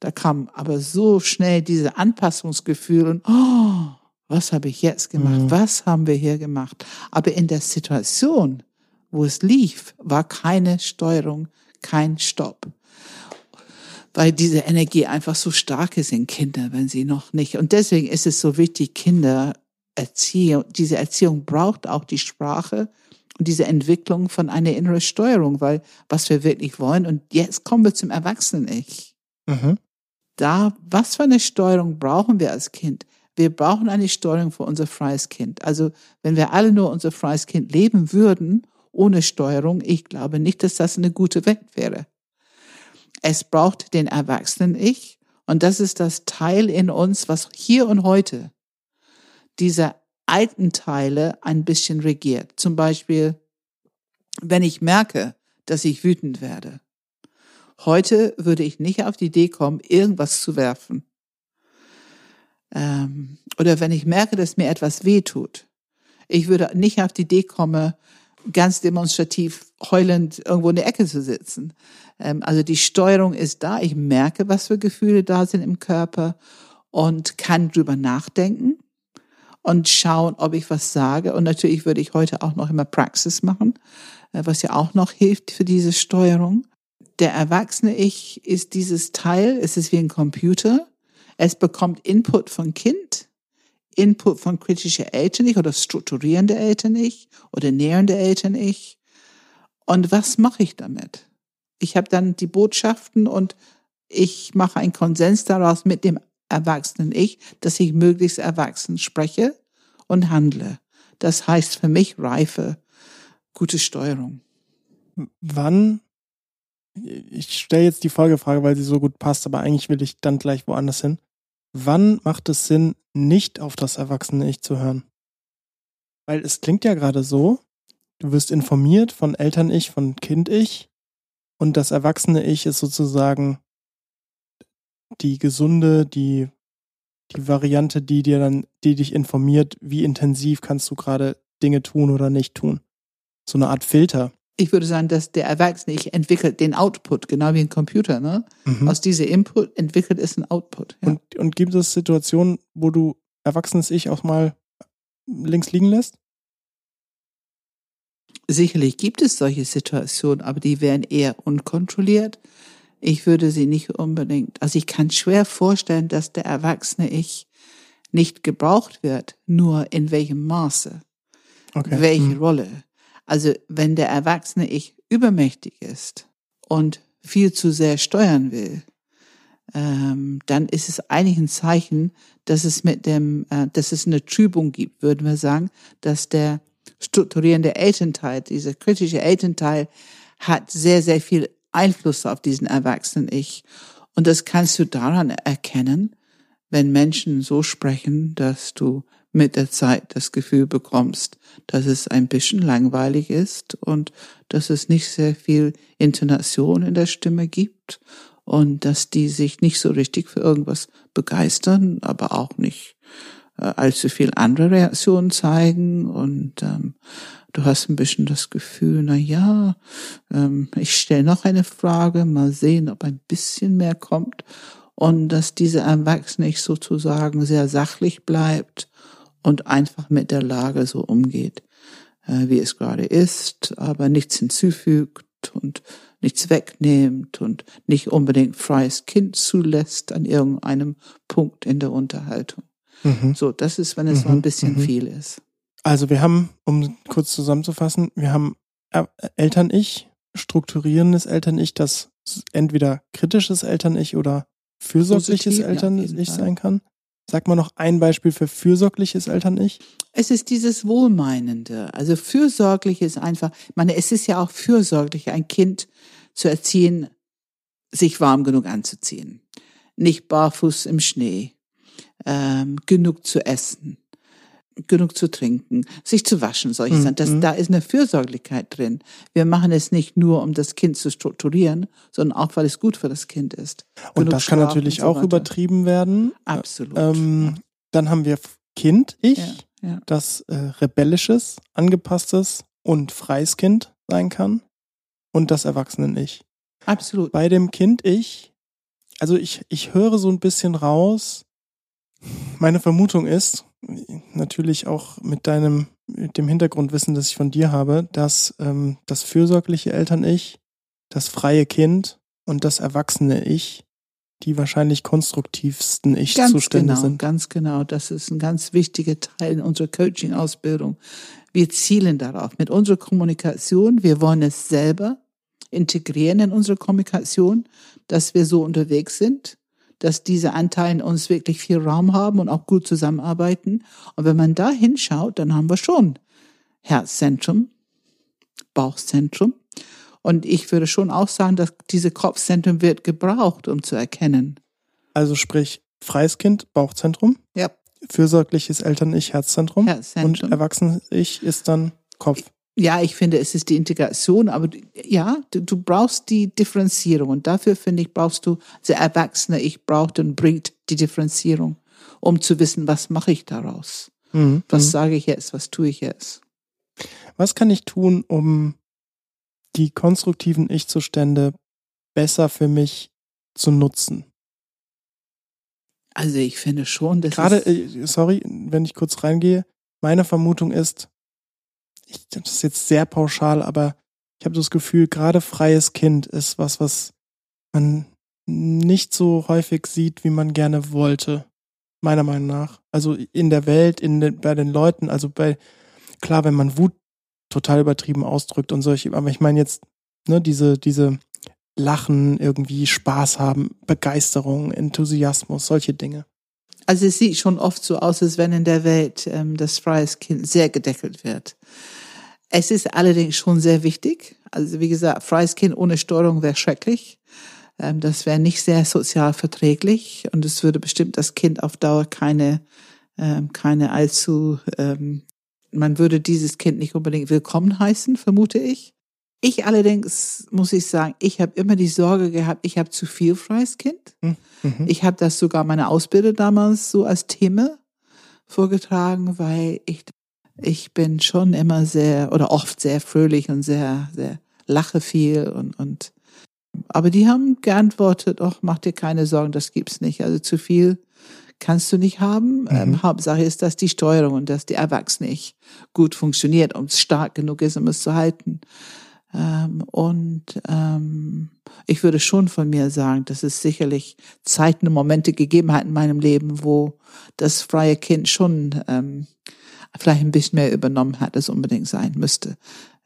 Da kam aber so schnell diese Anpassungsgefühl und, oh, was habe ich jetzt gemacht? Mhm. Was haben wir hier gemacht? Aber in der Situation, wo es lief, war keine Steuerung, kein Stopp weil diese Energie einfach so stark ist in Kindern, wenn sie noch nicht. Und deswegen ist es so wichtig, Kinder Erziehung, diese Erziehung braucht auch die Sprache und diese Entwicklung von einer inneren Steuerung, weil was wir wirklich wollen. Und jetzt kommen wir zum Erwachsenen-Ich. Mhm. Da, was für eine Steuerung brauchen wir als Kind? Wir brauchen eine Steuerung für unser freies Kind. Also, wenn wir alle nur unser freies Kind leben würden, ohne Steuerung, ich glaube nicht, dass das eine gute Welt wäre. Es braucht den Erwachsenen-Ich und das ist das Teil in uns, was hier und heute diese alten Teile ein bisschen regiert. Zum Beispiel, wenn ich merke, dass ich wütend werde. Heute würde ich nicht auf die Idee kommen, irgendwas zu werfen. Ähm, oder wenn ich merke, dass mir etwas weh tut. Ich würde nicht auf die Idee kommen, ganz demonstrativ heulend irgendwo in der Ecke zu sitzen. Ähm, also die Steuerung ist da. Ich merke, was für Gefühle da sind im Körper und kann drüber nachdenken und schauen, ob ich was sage. Und natürlich würde ich heute auch noch immer Praxis machen, äh, was ja auch noch hilft für diese Steuerung. Der erwachsene Ich ist dieses Teil, es ist wie ein Computer. Es bekommt Input von Kind Input von kritischer Eltern ich oder strukturierende Eltern ich oder nährende Eltern ich. Und was mache ich damit? Ich habe dann die Botschaften und ich mache einen Konsens daraus mit dem erwachsenen Ich, dass ich möglichst erwachsen spreche und handle. Das heißt für mich Reife, gute Steuerung. Wann, ich stelle jetzt die Folgefrage, weil sie so gut passt, aber eigentlich will ich dann gleich woanders hin. Wann macht es Sinn, nicht auf das erwachsene Ich zu hören? Weil es klingt ja gerade so, du wirst informiert von Eltern-Ich, von Kind-Ich und das erwachsene Ich ist sozusagen die gesunde, die, die Variante, die dir dann, die dich informiert, wie intensiv kannst du gerade Dinge tun oder nicht tun. So eine Art Filter ich würde sagen, dass der Erwachsene ich entwickelt den Output, genau wie ein Computer. Ne? Mhm. Aus diesem Input entwickelt es ein Output. Ja. Und, und gibt es Situationen, wo du erwachsenes Ich auch mal links liegen lässt? Sicherlich gibt es solche Situationen, aber die wären eher unkontrolliert. Ich würde sie nicht unbedingt, also ich kann schwer vorstellen, dass der erwachsene Ich nicht gebraucht wird, nur in welchem Maße, okay. welche hm. Rolle. Also wenn der erwachsene Ich übermächtig ist und viel zu sehr steuern will, ähm, dann ist es eigentlich ein Zeichen, dass es mit dem, äh, dass es eine Trübung gibt, würden wir sagen, dass der strukturierende Elternteil, dieser kritische Elternteil, hat sehr, sehr viel Einfluss auf diesen erwachsenen Ich. Und das kannst du daran erkennen, wenn Menschen so sprechen, dass du mit der Zeit das Gefühl bekommst, dass es ein bisschen langweilig ist und dass es nicht sehr viel Intonation in der Stimme gibt und dass die sich nicht so richtig für irgendwas begeistern, aber auch nicht äh, allzu viel andere Reaktionen zeigen. Und ähm, du hast ein bisschen das Gefühl, na ja, ähm, ich stelle noch eine Frage, mal sehen, ob ein bisschen mehr kommt. Und dass diese Erwachsene sozusagen sehr sachlich bleibt und einfach mit der Lage so umgeht, äh, wie es gerade ist, aber nichts hinzufügt und nichts wegnimmt und nicht unbedingt freies Kind zulässt an irgendeinem Punkt in der Unterhaltung. Mhm. So, das ist, wenn es mhm. so ein bisschen mhm. viel ist. Also wir haben, um kurz zusammenzufassen, wir haben Eltern-Ich, strukturierendes Eltern-Ich, das entweder kritisches Eltern-Ich oder fürsorgliches Eltern-Ich sein kann. Sag mal noch ein Beispiel für fürsorgliches Eltern-Ich. Es ist dieses Wohlmeinende. Also fürsorglich ist einfach, ich meine, es ist ja auch fürsorglich, ein Kind zu erziehen, sich warm genug anzuziehen. Nicht barfuß im Schnee. Ähm, genug zu essen genug zu trinken, sich zu waschen, solche mhm. Das, da ist eine Fürsorglichkeit drin. Wir machen es nicht nur, um das Kind zu strukturieren, sondern auch, weil es gut für das Kind ist. Und das kann natürlich so auch weiter. übertrieben werden. Absolut. Ähm, dann haben wir Kind, ich, ja, ja. das äh, rebellisches, angepasstes und freies Kind sein kann. Und das Erwachsenen-Ich. Absolut. Bei dem Kind-Ich, also ich, ich höre so ein bisschen raus, meine Vermutung ist, natürlich auch mit deinem, mit dem Hintergrundwissen, das ich von dir habe, dass ähm, das fürsorgliche Eltern-Ich, das freie Kind und das erwachsene Ich die wahrscheinlich konstruktivsten Ich-Zustände genau, sind. Ganz genau. Das ist ein ganz wichtiger Teil in unserer Coaching-Ausbildung. Wir zielen darauf mit unserer Kommunikation. Wir wollen es selber integrieren in unsere Kommunikation, dass wir so unterwegs sind dass diese Anteile uns wirklich viel Raum haben und auch gut zusammenarbeiten. Und wenn man da hinschaut, dann haben wir schon Herzzentrum, Bauchzentrum. Und ich würde schon auch sagen, dass diese Kopfzentrum wird gebraucht, um zu erkennen. Also sprich, freies Kind, Bauchzentrum. Ja. Fürsorgliches Eltern-Ich, Herzzentrum. Herzzentrum. Und Erwachsenes-Ich ist dann Kopf. Ja, ich finde, es ist die Integration, aber ja, du, du brauchst die Differenzierung und dafür finde ich, brauchst du, der Erwachsene, ich braucht und bringt die Differenzierung, um zu wissen, was mache ich daraus? Mhm. Was mhm. sage ich jetzt? Was tue ich jetzt? Was kann ich tun, um die konstruktiven Ich-Zustände besser für mich zu nutzen? Also ich finde schon, dass gerade, äh, sorry, wenn ich kurz reingehe, meine Vermutung ist, ich, das ist jetzt sehr pauschal, aber ich habe das Gefühl, gerade freies Kind ist was, was man nicht so häufig sieht, wie man gerne wollte. Meiner Meinung nach. Also in der Welt, in den, bei den Leuten, also bei, klar, wenn man Wut total übertrieben ausdrückt und solche, aber ich meine jetzt, ne, diese, diese Lachen, irgendwie Spaß haben, Begeisterung, Enthusiasmus, solche Dinge. Also es sieht schon oft so aus, als wenn in der Welt ähm, das freies Kind sehr gedeckelt wird. Es ist allerdings schon sehr wichtig. Also wie gesagt, freies Kind ohne Steuerung wäre schrecklich. Ähm, das wäre nicht sehr sozial verträglich und es würde bestimmt das Kind auf Dauer keine, ähm, keine allzu, ähm, man würde dieses Kind nicht unbedingt willkommen heißen, vermute ich. Ich allerdings muss ich sagen, ich habe immer die Sorge gehabt, ich habe zu viel freies Kind. Hm, mhm. Ich habe das sogar meine Ausbilder damals so als Thema vorgetragen, weil ich ich bin schon immer sehr oder oft sehr fröhlich und sehr sehr lache viel und und aber die haben geantwortet, ach, mach dir keine Sorgen, das gibt's nicht. Also zu viel kannst du nicht haben. Mhm. Ähm, Hauptsache ist, dass die Steuerung und dass die Erwachsene nicht gut funktioniert und stark genug ist, um es zu halten. Ähm, und ähm, ich würde schon von mir sagen, dass es sicherlich Zeiten und Momente gegeben hat in meinem Leben, wo das freie Kind schon ähm, vielleicht ein bisschen mehr übernommen hat, als unbedingt sein müsste.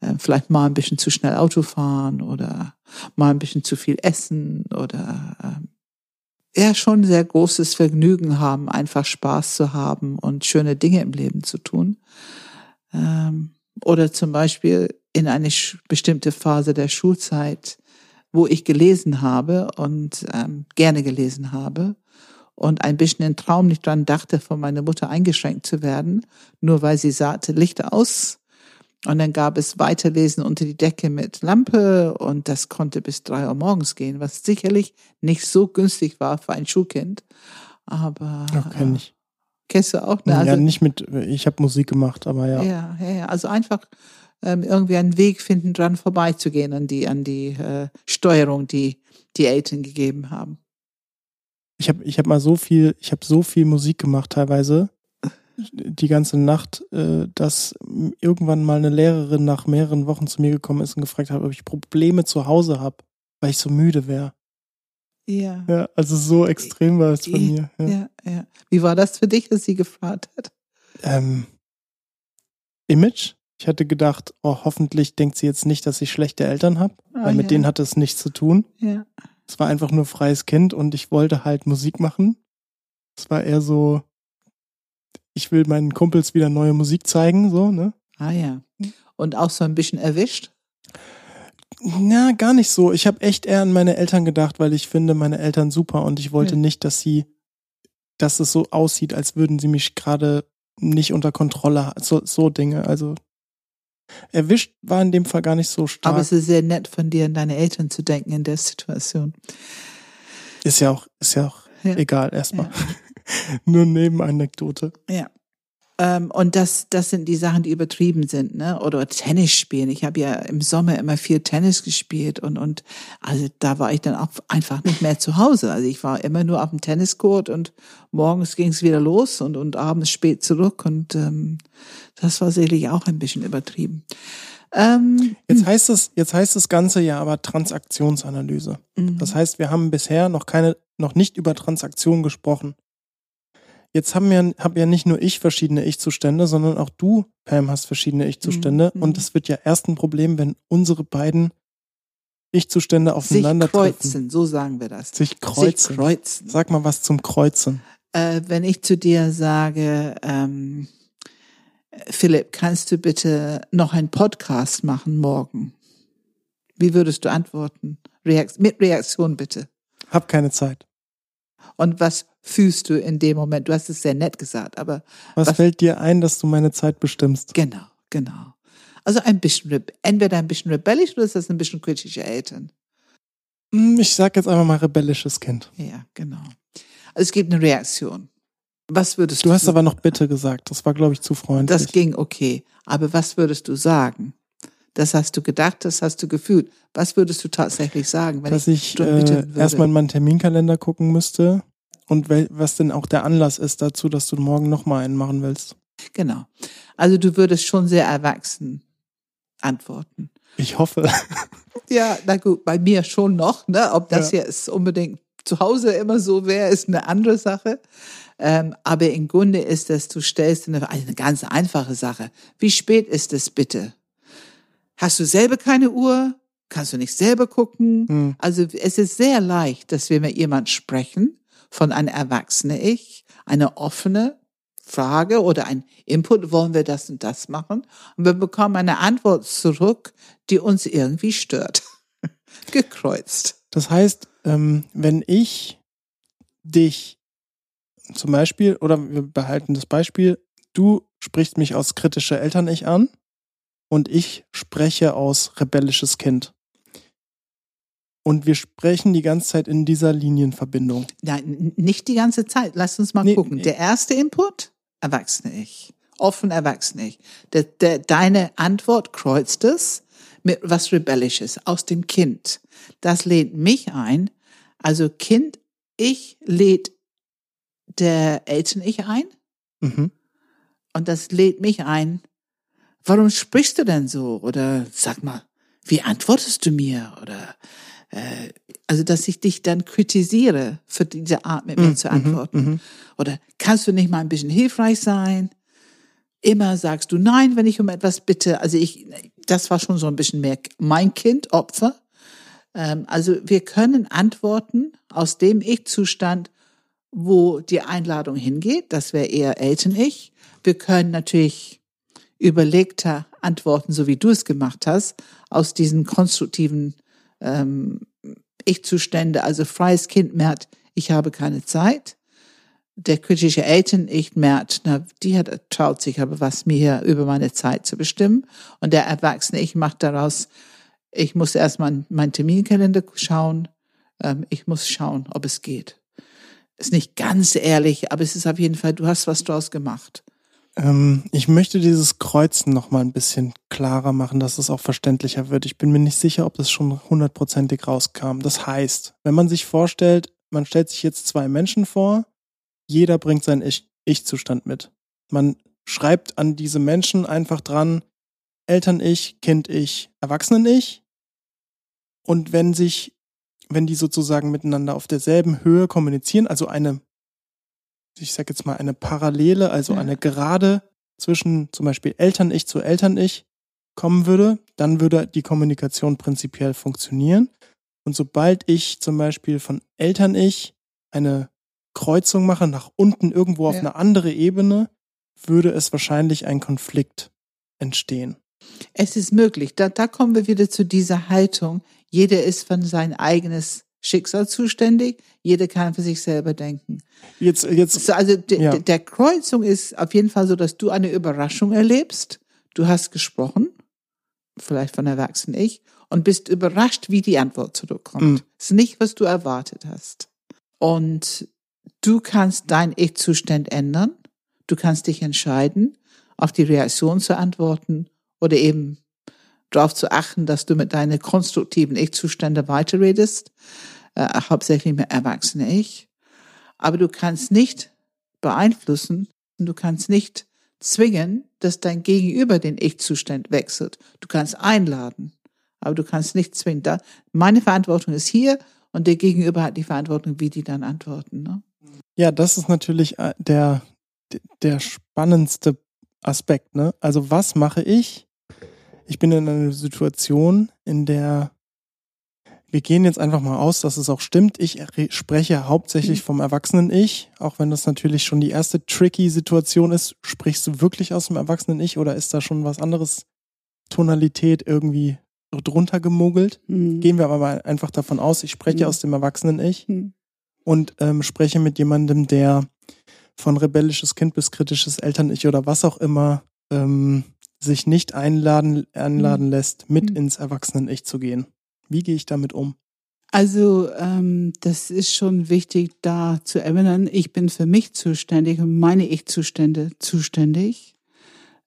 Ähm, vielleicht mal ein bisschen zu schnell Auto fahren oder mal ein bisschen zu viel essen oder ähm, ja schon sehr großes Vergnügen haben, einfach Spaß zu haben und schöne Dinge im Leben zu tun. Ähm, oder zum Beispiel in eine bestimmte Phase der Schulzeit, wo ich gelesen habe und ähm, gerne gelesen habe und ein bisschen im Traum nicht dran dachte, von meiner Mutter eingeschränkt zu werden, nur weil sie sagte, Lichter aus. Und dann gab es Weiterlesen unter die Decke mit Lampe und das konnte bis drei Uhr morgens gehen, was sicherlich nicht so günstig war für ein Schulkind. Aber ja, kenn ich. Kennst du auch? Ne? Also, ja, nicht mit, ich habe Musik gemacht, aber ja. Ja, ja, also einfach ähm, irgendwie einen Weg finden, dran vorbeizugehen an die, an die äh, Steuerung, die die Eltern gegeben haben. Ich habe ich hab mal so viel, ich habe so viel Musik gemacht teilweise, die ganze Nacht, äh, dass irgendwann mal eine Lehrerin nach mehreren Wochen zu mir gekommen ist und gefragt hat, ob ich Probleme zu Hause habe, weil ich so müde wäre. Ja. Ja, also so extrem war es von mir. Ja. ja, ja. Wie war das für dich, dass sie gefragt hat? Ähm, Image. Ich hatte gedacht, oh, hoffentlich denkt sie jetzt nicht, dass ich schlechte Eltern habe, Ah, weil mit ja. denen hatte es nichts zu tun. Ja. Es war einfach nur freies Kind und ich wollte halt Musik machen. Es war eher so, ich will meinen Kumpels wieder neue Musik zeigen, so, ne? Ah ja. Und auch so ein bisschen erwischt? Na, gar nicht so. Ich habe echt eher an meine Eltern gedacht, weil ich finde meine Eltern super und ich wollte Ja. nicht, dass sie, dass es so aussieht, als würden sie mich gerade nicht unter Kontrolle haben. So, so Dinge. Also erwischt war in dem Fall gar nicht so stark. Aber es ist sehr nett von dir, an deine Eltern zu denken in der Situation. ist ja auch, ist ja auch Ja. egal erstmal. Nur Nebenanekdote. Ja. Ähm, und das, das sind die Sachen, die übertrieben sind, ne? Oder Tennis spielen. Ich habe ja im Sommer immer viel Tennis gespielt und und also da war ich dann auch einfach nicht mehr zu Hause. Also ich war immer nur auf dem Tenniscourt und morgens ging es wieder los und und abends spät zurück und ähm, das war sicherlich auch ein bisschen übertrieben. Ähm, Jetzt heißt es, jetzt heißt das Ganze ja aber Transaktionsanalyse. mhm. Das heißt, wir haben bisher noch keine, noch nicht über Transaktionen gesprochen. Jetzt haben ja, hab ja nicht nur ich verschiedene Ich-Zustände, sondern auch du, Pam, hast verschiedene Ich-Zustände. Mhm. Und es wird ja erst ein Problem, wenn unsere beiden Ich-Zustände sich aufeinandertreffen. kreuzen, so sagen wir das. Sich kreuzen. Sich kreuzen. Sag mal was zum Kreuzen. Äh, wenn ich zu dir sage, ähm, Philipp, kannst du bitte noch einen Podcast machen morgen? Wie würdest du antworten? Reakt mit Reaktion bitte. Hab keine Zeit. Und was fühlst du in dem Moment? Du hast es sehr nett gesagt, aber Was, Was- fällt dir ein, dass du meine Zeit bestimmst? genau, genau. Also ein bisschen, entweder ein bisschen rebellisch oder ist das ein bisschen kritische Eltern? Hm, Ich sag jetzt einfach mal rebellisches Kind. Ja, genau. Also es gibt eine Reaktion. Was würdest Du du hast aber noch bitte gesagt. Das war, glaube ich, zu freundlich. Das ging okay. Aber was würdest du sagen? Das hast du gedacht, das hast du gefühlt. Was würdest du tatsächlich sagen, wenn dass ich drum äh, erstmal in meinen Terminkalender gucken müsste und was denn auch der Anlass ist dazu, dass du morgen nochmal einen machen willst. Genau. Also du würdest schon sehr erwachsen antworten. Ich hoffe. Ja, na gut, bei mir schon noch. Ne? Ob das Ja. jetzt unbedingt zu Hause immer so wäre, ist eine andere Sache. Ähm, aber im Grunde ist es, du stellst eine, eine ganz einfache Sache. Wie spät ist es bitte? Hast du selber keine Uhr? Kannst du nicht selber gucken? Hm. Also es ist sehr leicht, dass wir mit jemand sprechen, von einem erwachsenen Ich, eine offene Frage oder ein Input, wollen wir das und das machen? Und wir bekommen eine Antwort zurück, die uns irgendwie stört. Gekreuzt. Das heißt, ähm, wenn ich dich zum Beispiel, oder wir behalten das Beispiel, du sprichst mich aus kritischer Eltern-Ich an und ich spreche aus rebellisches Kind. Und wir sprechen die ganze Zeit in dieser Linienverbindung. Nein, nicht die ganze Zeit. Lass uns mal Nee, gucken. nee. Der erste Input, erwachsene Ich. Offen erwachsene Ich. Der, der, deine Antwort kreuzt es mit was Rebellisches aus dem Kind. Das lädt mich ein. Also Kind, ich lädt der Eltern-Ich ein. Mhm. Und das lädt mich ein. Warum sprichst du denn so? Oder sag mal, wie antwortest du mir? Oder äh, also, dass ich dich dann kritisiere für diese Art, mit mir zu antworten. mhm. Oder kannst du nicht mal ein bisschen hilfreich sein? Immer sagst du nein, wenn ich um etwas bitte. Also ich, das war schon so ein bisschen mehr mein Kind, Opfer. Ähm, also wir können antworten aus dem Ich-Zustand, wo die Einladung hingeht. Das wäre eher Eltern-Ich. Wir können natürlich überlegter antworten, so wie du es gemacht hast, aus diesen konstruktiven ähm, Ich-Zustände. Also freies Kind merkt, ich habe keine Zeit. Der kritische Eltern-Ich merkt, na, die hat, traut sich aber was, mir hier über meine Zeit zu bestimmen. Und der Erwachsene Ich macht daraus, ich muss erstmal in meinen Terminkalender schauen. Ähm, ich muss schauen, ob es geht. Ist nicht ganz ehrlich, aber es ist auf jeden Fall, du hast was draus gemacht. Ähm, ich möchte dieses Kreuzen noch mal ein bisschen klarer machen, dass es auch verständlicher wird. Ich bin mir nicht sicher, ob das schon hundertprozentig rauskam. Das heißt, wenn man sich vorstellt, man stellt sich jetzt zwei Menschen vor, jeder bringt seinen Ich-Zustand mit. Man schreibt an diese Menschen einfach dran, Eltern-Ich, Kind-Ich, Erwachsenen-Ich. Und wenn sich, wenn die sozusagen miteinander auf derselben Höhe kommunizieren, also eine ich sag jetzt mal, eine Parallele, also ja. eine Gerade zwischen zum Beispiel Eltern-Ich zu Eltern-Ich kommen würde, dann würde die Kommunikation prinzipiell funktionieren. Und sobald ich zum Beispiel von Eltern-Ich eine Kreuzung mache nach unten irgendwo auf ja. eine andere Ebene, würde es wahrscheinlich ein Konflikt entstehen. Es ist möglich. Da, da kommen wir wieder zu dieser Haltung. Jeder ist von sein eigenes Schicksal zuständig. Jeder kann für sich selber denken. Jetzt, jetzt. Also ja. der Kreuzung ist auf jeden Fall so, dass du eine Überraschung erlebst. Du hast gesprochen, vielleicht von Erwachsenen ich, und bist überrascht, wie die Antwort zurückkommt. Mhm. ist nicht, was du erwartet hast. Und du kannst dein Ich-Zustand ändern. Du kannst dich entscheiden, auf die Reaktion zu antworten oder eben darauf zu achten, dass du mit deinen konstruktiven Ich-Zustände weiterredest, äh, hauptsächlich mit Erwachsenen Ich. Aber du kannst nicht beeinflussen und du kannst nicht zwingen, dass dein Gegenüber den Ich-Zustand wechselt. Du kannst einladen, aber du kannst nicht zwingen. Da, meine Verantwortung ist hier und der Gegenüber hat die Verantwortung, wie die dann antworten. Ne? Ja, das ist natürlich äh, der, der spannendste Aspekt. Ne? Also was mache ich, ich bin in einer Situation, in der wir gehen jetzt einfach mal aus, dass es auch stimmt. Ich spreche hauptsächlich mhm. vom Erwachsenen-Ich, auch wenn das natürlich schon die erste tricky Situation ist. Sprichst du wirklich aus dem Erwachsenen-Ich oder ist da schon was anderes, Tonalität irgendwie drunter gemogelt? Mhm. Gehen wir aber mal einfach davon aus, ich spreche mhm. aus dem Erwachsenen-Ich mhm. und ähm, spreche mit jemandem, der von rebellisches Kind bis kritisches Eltern-Ich oder was auch immer ähm, sich nicht einladen, einladen mhm. lässt, mit mhm. ins Erwachsenen-Ich zu gehen. Wie gehe ich damit um? Also ähm, das ist schon wichtig, da zu erinnern, ich bin für mich zuständig und meine Ich-Zustände zuständig.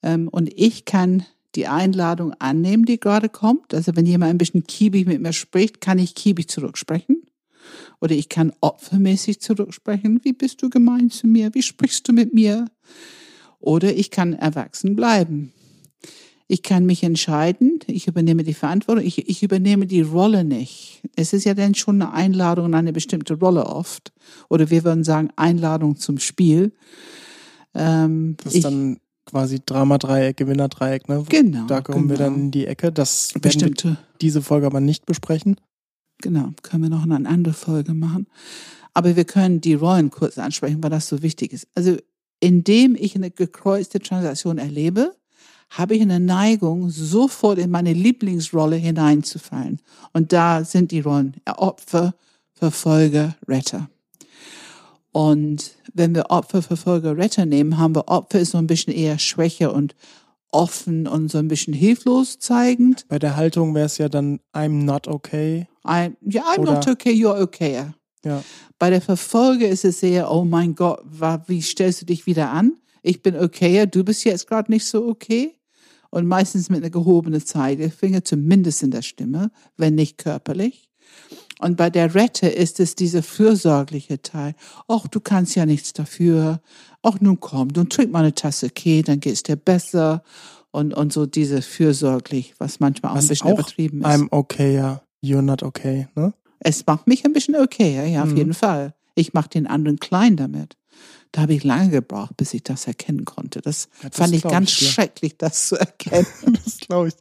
Ähm, und ich kann die Einladung annehmen, die gerade kommt. Also wenn jemand ein bisschen kiebig mit mir spricht, kann ich kiebig zurücksprechen. Oder ich kann opfermäßig zurücksprechen. Wie bist du gemein zu mir? Wie sprichst du mit mir? Oder ich kann erwachsen bleiben. Ich kann mich entscheiden, ich übernehme die Verantwortung, ich, ich übernehme die Rolle nicht. Es ist ja dann schon eine Einladung in eine bestimmte Rolle oft. Oder wir würden sagen Einladung zum Spiel. Ähm, das ist ich, dann quasi Drama-Dreieck, Gewinner-Dreieck, ne? Genau. Da kommen genau. wir dann in die Ecke. Das Bestimmte. werden wir diese Folge aber nicht besprechen. Genau, können wir noch eine andere Folge machen. Aber wir können die Rollen kurz ansprechen, weil das so wichtig ist. Also, indem ich eine gekreuzte Transaktion erlebe, habe ich eine Neigung, sofort in meine Lieblingsrolle hineinzufallen. Und da sind die Rollen Opfer, Verfolger, Retter. Und wenn wir Opfer, Verfolger, Retter nehmen, haben wir Opfer ist so ein bisschen eher schwächer und offen und so ein bisschen hilflos zeigend. Bei der Haltung wäre es ja dann I'm not okay. I'm, ja, I'm Oder, not okay, you're okay. Ja. Bei der Verfolger ist es eher, oh mein Gott, wie stellst du dich wieder an? Ich bin okay, du bist jetzt gerade nicht so okay und meistens mit einer gehobenen Zeigefinger, zumindest in der Stimme, wenn nicht körperlich. Und bei der Rette ist es dieser fürsorgliche Teil. Ach, du kannst ja nichts dafür. Ach, nun komm, nun trink mal eine Tasse Tee, dann geht's dir besser. Und, und so diese fürsorglich, was manchmal auch was ein bisschen auch übertrieben ist. I'm okay, ja. You're not okay, ne? Es macht mich ein bisschen okay, ja, ja auf mhm. jeden Fall. Ich mach den anderen klein damit. Da habe ich lange gebraucht, bis ich das erkennen konnte. Das, ja, das fand ich ganz ich schrecklich, das zu erkennen. das glaube ich.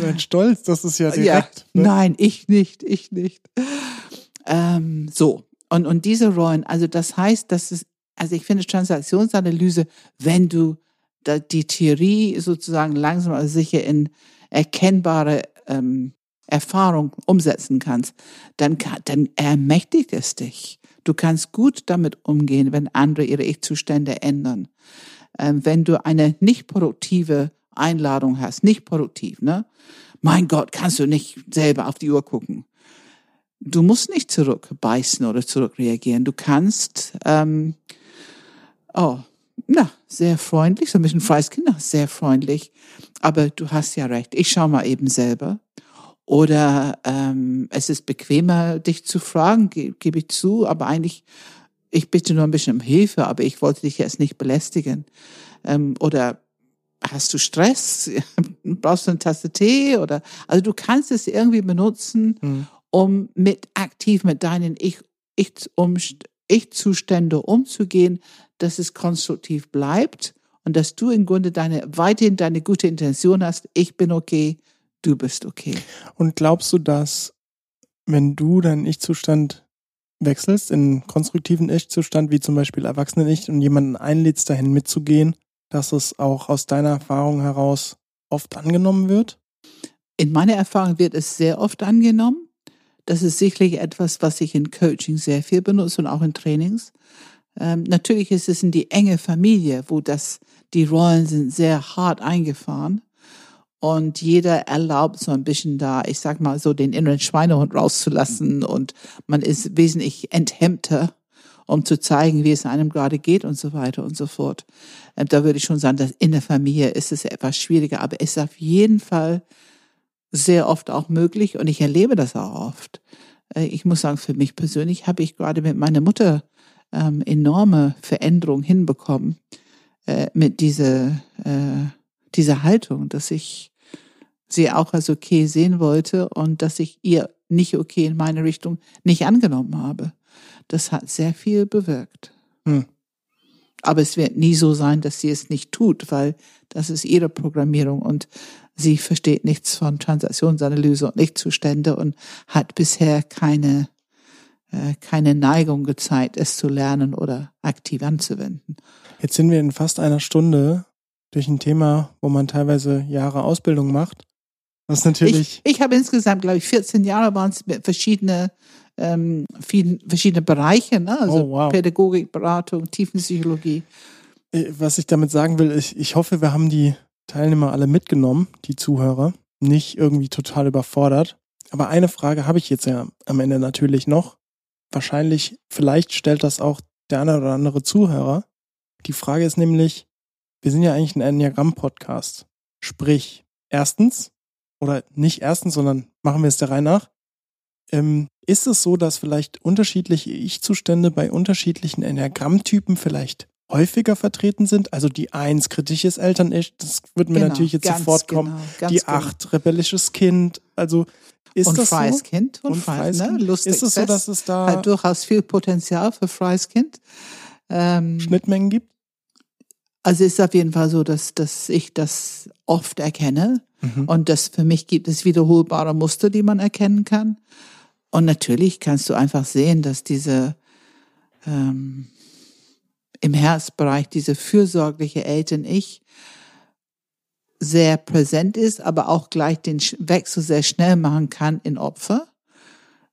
Bin stolz, das ist ja direkt. Ja, ne? Nein, ich nicht, ich nicht. Ähm, so. Und, und diese Rollen, also das heißt, dass es, also ich finde Transaktionsanalyse, wenn du da die Theorie sozusagen langsam aber sicher in erkennbare ähm, Erfahrung umsetzen kannst, dann, dann ermächtigt es dich. Du kannst gut damit umgehen, wenn andere ihre Ich-Zustände ändern. Ähm, wenn du eine nicht produktive Einladung hast, nicht produktiv, ne? Mein Gott, kannst du nicht selber auf die Uhr gucken. Du musst nicht zurückbeißen oder zurückreagieren. Du kannst, ähm, oh, na, sehr freundlich, so ein bisschen freies Kind, sehr freundlich. Aber du hast ja recht, ich schaue mal eben selber. Oder ähm, es ist bequemer, dich zu fragen, ge gebe ich zu, aber eigentlich, ich bitte nur ein bisschen um Hilfe, aber ich wollte dich jetzt nicht belästigen. Ähm, oder hast du Stress? Brauchst du eine Tasse Tee? Oder also du kannst es irgendwie benutzen, mhm. um mit aktiv mit deinen Ich, Ich, um, Ich-Zustände umzugehen, dass es konstruktiv bleibt und dass du im Grunde deine, weiterhin deine gute Intention hast, ich bin okay, du bist okay. Und glaubst du, dass wenn du deinen Ich-Zustand wechselst in einen konstruktiven Ich-Zustand, wie zum Beispiel Erwachsenen-Ich und jemanden einlädst, dahin mitzugehen, dass es auch aus deiner Erfahrung heraus oft angenommen wird? In meiner Erfahrung wird es sehr oft angenommen. Das ist sicherlich etwas, was ich in Coaching sehr viel benutze und auch in Trainings. Ähm, natürlich ist es in die enge Familie, wo das, die Rollen sind sehr hart eingefahren. Und jeder erlaubt so ein bisschen da, ich sag mal so, den inneren Schweinehund rauszulassen und man ist wesentlich enthemmter, um zu zeigen, wie es einem gerade geht und so weiter und so fort. Ähm, da würde ich schon sagen, dass in der Familie ist es etwas schwieriger, aber es ist auf jeden Fall sehr oft auch möglich und ich erlebe das auch oft. Äh, ich muss sagen, für mich persönlich habe ich gerade mit meiner Mutter ähm, enorme Veränderung hinbekommen äh, mit dieser, äh, dieser Haltung, dass ich sie auch als okay sehen wollte und dass ich ihr nicht okay in meine Richtung nicht angenommen habe. Das hat sehr viel bewirkt. Hm. Aber es wird nie so sein, dass sie es nicht tut, weil das ist ihre Programmierung und sie versteht nichts von Transaktionsanalyse und Nichtzustände und hat bisher keine äh, keine Neigung gezeigt, es zu lernen oder aktiv anzuwenden. Jetzt sind wir in fast einer Stunde durch ein Thema, wo man teilweise Jahre Ausbildung macht. Was natürlich. Ich, ich habe insgesamt, glaube ich, 14 Jahre waren es mit verschiedene, ähm, vielen, verschiedene Bereiche, ne? also oh, wow. Pädagogik, Beratung, Tiefenpsychologie. Äh, was ich damit sagen will, ich, ich hoffe, wir haben die Teilnehmer alle mitgenommen, die Zuhörer, nicht irgendwie total überfordert. Aber eine Frage habe ich jetzt ja am Ende natürlich noch wahrscheinlich, vielleicht stellt das auch der eine oder andere Zuhörer. Die Frage ist nämlich, wir sind ja eigentlich ein Enneagramm-Podcast. Sprich, erstens, oder nicht erstens, sondern machen wir es der Reihe nach, ähm, ist es so, dass vielleicht unterschiedliche Ich-Zustände bei unterschiedlichen Enneagrammtypen vielleicht häufiger vertreten sind? Also die Eins, kritisches Eltern-Ich, das wird mir genau, natürlich jetzt sofort kommen. Genau, die genau. Acht, rebellisches Kind. Also ist und das freies so? Kind und, und freies, ne? Lustig. Ist es so, dass es da hat durchaus viel Potenzial für freies Kind? Ähm, Schnittmengen gibt? Also ist auf jeden Fall so, dass, dass ich das oft erkenne mhm. und dass für mich gibt es wiederholbare Muster, die man erkennen kann. Und natürlich kannst du einfach sehen, dass diese ähm, im Herzbereich diese fürsorgliche Eltern-Ich sehr präsent ist, aber auch gleich den Wechsel sehr schnell machen kann in Opfer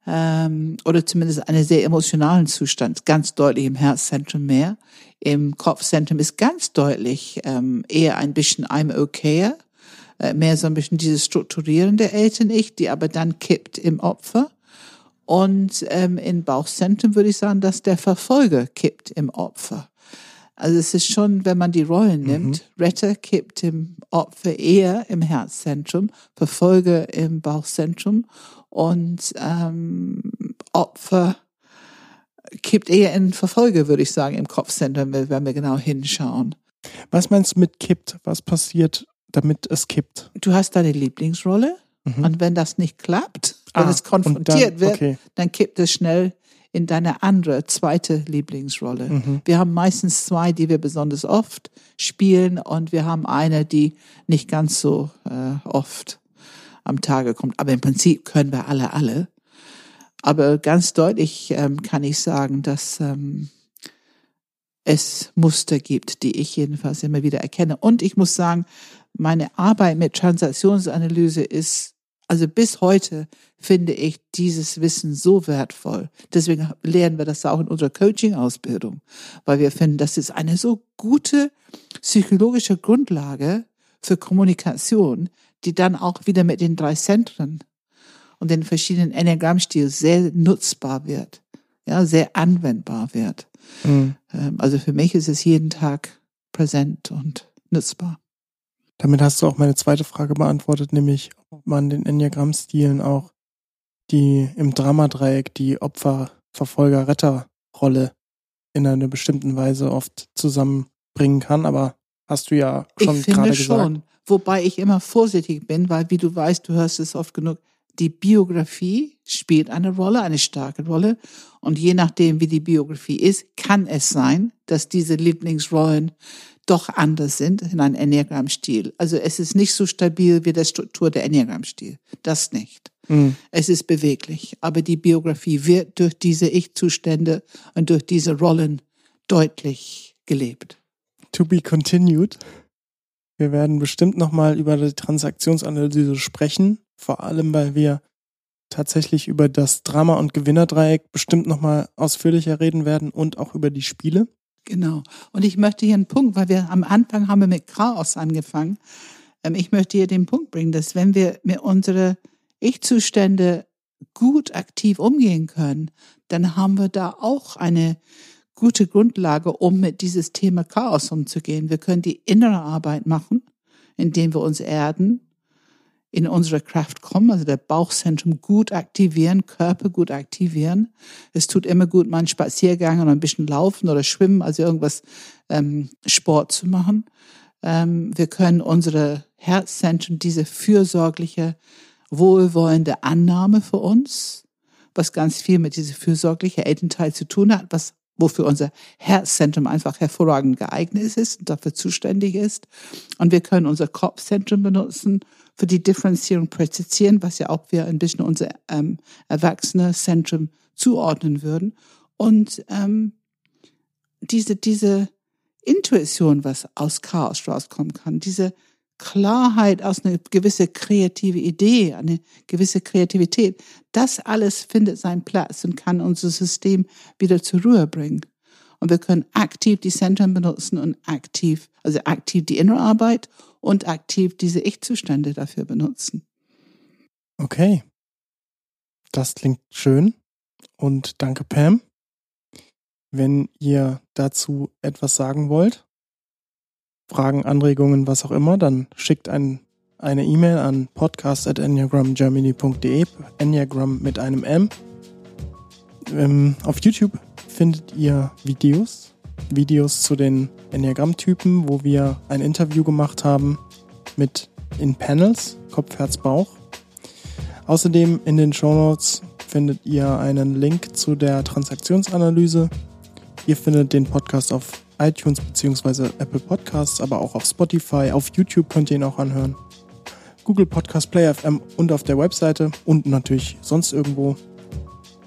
ähm, oder zumindest einen sehr emotionalen Zustand, ganz deutlich im Herzzentrum mehr. Im Kopfzentrum ist ganz deutlich ähm, eher ein bisschen I'm okay, äh, mehr so ein bisschen dieses strukturierende Eltern-Ich, die aber dann kippt im Opfer. Und ähm, im Bauchzentrum würde ich sagen, dass der Verfolger kippt im Opfer. Also es ist schon, wenn man die Rollen mhm. nimmt, mhm. Retter kippt dem Opfer eher im Herzzentrum, Verfolger im Bauchzentrum und ähm, Opfer kippt eher in Verfolger, würde ich sagen, im Kopfzentrum, wenn wir genau hinschauen. Was meinst du mit kippt? Was passiert, damit es kippt? Du hast deine Lieblingsrolle mhm. und wenn das nicht klappt, wenn ah, es konfrontiert dann, wird, okay. dann kippt es schnell in deine andere, zweite Lieblingsrolle. Mhm. Wir haben meistens zwei, die wir besonders oft spielen und wir haben eine, die nicht ganz so äh, oft am Tage kommt. Aber im Prinzip können wir alle, alle. Aber ganz deutlich ähm, kann ich sagen, dass ähm, es Muster gibt, die ich jedenfalls immer wieder erkenne. Und ich muss sagen, meine Arbeit mit Transaktionsanalyse ist also bis heute finde ich dieses Wissen so wertvoll. Deswegen lernen wir das auch in unserer Coaching-Ausbildung, weil wir finden, das ist eine so gute psychologische Grundlage für Kommunikation, die dann auch wieder mit den drei Zentren und den verschiedenen Enneagrammstilen sehr nutzbar wird, ja, sehr anwendbar wird. Mhm. Also für mich ist es jeden Tag präsent und nutzbar. Damit hast du auch meine zweite Frage beantwortet, nämlich ob man den Enneagramm-Stilen auch die im Dramadreieck die Opfer, Verfolger, Retter-Rolle in einer bestimmten Weise oft zusammenbringen kann, aber hast du ja schon gerade gesagt. Ich finde schon, wobei ich immer vorsichtig bin, weil wie du weißt, du hörst es oft genug, die Biografie spielt eine Rolle, eine starke Rolle. Und je nachdem, wie die Biografie ist, kann es sein, dass diese Lieblingsrollen doch anders sind in einem Enneagramm-Stil. Also es ist nicht so stabil wie der Struktur der Enneagramm-Stil. Das nicht. Mhm. Es ist beweglich. Aber die Biografie wird durch diese Ich-Zustände und durch diese Rollen deutlich gelebt. To be continued. Wir werden bestimmt nochmal über die Transaktionsanalyse sprechen. Vor allem, weil wir tatsächlich über das Drama- und Gewinnerdreieck bestimmt nochmal ausführlicher reden werden und auch über die Spiele. Genau. Und ich möchte hier einen Punkt, weil wir am Anfang haben wir mit Chaos angefangen. Ähm, ich möchte hier den Punkt bringen, dass wenn wir mit unseren Ich-Zustände gut aktiv umgehen können, dann haben wir da auch eine gute Grundlage, um mit dieses Thema Chaos umzugehen. Wir können die innere Arbeit machen, indem wir uns erden, in unsere Kraft kommen, also der Bauchzentrum gut aktivieren, Körper gut aktivieren. Es tut immer gut, mal einen Spaziergang oder ein bisschen laufen oder schwimmen, also irgendwas ähm, Sport zu machen. Ähm, wir können unsere Herzzentrum, diese fürsorgliche, wohlwollende Annahme für uns, was ganz viel mit dieser fürsorgliche Elternteil zu tun hat, was wofür unser Herzzentrum einfach hervorragend geeignet ist und dafür zuständig ist. Und wir können unser Kopfzentrum benutzen für die Differenzierung präzisieren, was ja auch wir ein bisschen unser ähm, Erwachsene-Zentrum zuordnen würden. Und ähm, diese, diese Intuition, was aus Chaos rauskommen kann, diese Klarheit aus einer gewissen kreative Idee, eine gewisse Kreativität, das alles findet seinen Platz und kann unser System wieder zur Ruhe bringen. Und wir können aktiv die Zentren benutzen und aktiv, also aktiv die innere Arbeit und aktiv diese Ich-Zustände dafür benutzen. Okay. Das klingt schön. Und danke, Pam. Wenn ihr dazu etwas sagen wollt, Fragen, Anregungen, was auch immer, dann schickt ein, eine E-Mail an podcast.enneagramgermany.de, Enneagram mit einem M. Ähm, auf YouTube findet ihr Videos, Videos zu den Enneagramm-Typen, wo wir ein Interview gemacht haben mit in Panels, Kopf, Herz, Bauch. Außerdem in den Show Notes findet ihr einen Link zu der Transaktionsanalyse. Ihr findet den Podcast auf iTunes bzw. Apple Podcasts, aber auch auf Spotify, auf YouTube könnt ihr ihn auch anhören. Google Podcast Player FM und auf der Webseite und natürlich sonst irgendwo.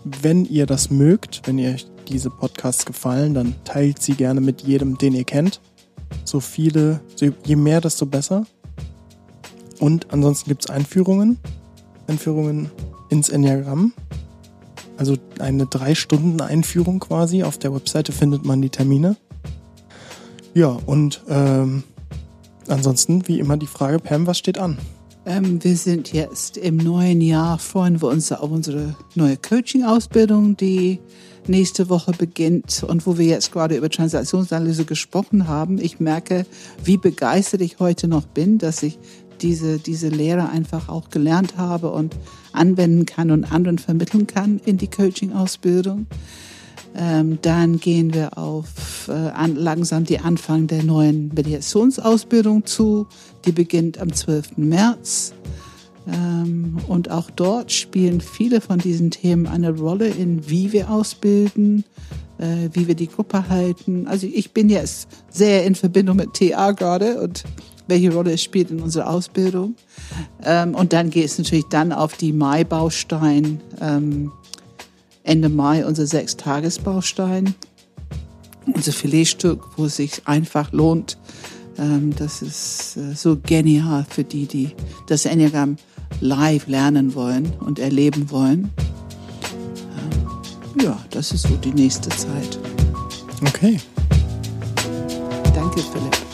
Wenn ihr das mögt, wenn ihr diese Podcasts gefallen, dann teilt sie gerne mit jedem, den ihr kennt. So viele, je mehr, desto besser. Und ansonsten gibt es Einführungen. Einführungen ins Enneagramm. Also eine drei Stunden Einführung quasi. Auf der Webseite findet man die Termine. Ja, und ähm, ansonsten wie immer die Frage, Pam, was steht an? Ähm, wir sind jetzt im neuen Jahr, freuen wir uns auf unsere neue Coaching-Ausbildung, die nächste Woche beginnt und wo wir jetzt gerade über Transaktionsanalyse gesprochen haben. Ich merke, wie begeistert ich heute noch bin, dass ich diese, diese Lehre einfach auch gelernt habe und anwenden kann und anderen vermitteln kann in die Coaching-Ausbildung. Ähm, dann gehen wir auf äh, an, langsam die Anfang der neuen Mediationsausbildung zu. Die beginnt am 12. März. Ähm, und auch dort spielen viele von diesen Themen eine Rolle in, wie wir ausbilden, äh, wie wir die Gruppe halten. Also ich bin jetzt sehr in Verbindung mit TA gerade und welche Rolle es spielt in unserer Ausbildung. Ähm, und dann geht es natürlich dann auf die Mai-Baustein. Ähm, Ende Mai unser Sechstagesbaustein, unser Filetstück, wo es sich einfach lohnt. Das ist äh, so genial für die, die das Enneagramm live lernen wollen und erleben wollen. Ähm, ja, das ist so die nächste Zeit. Okay. Danke, Philipp.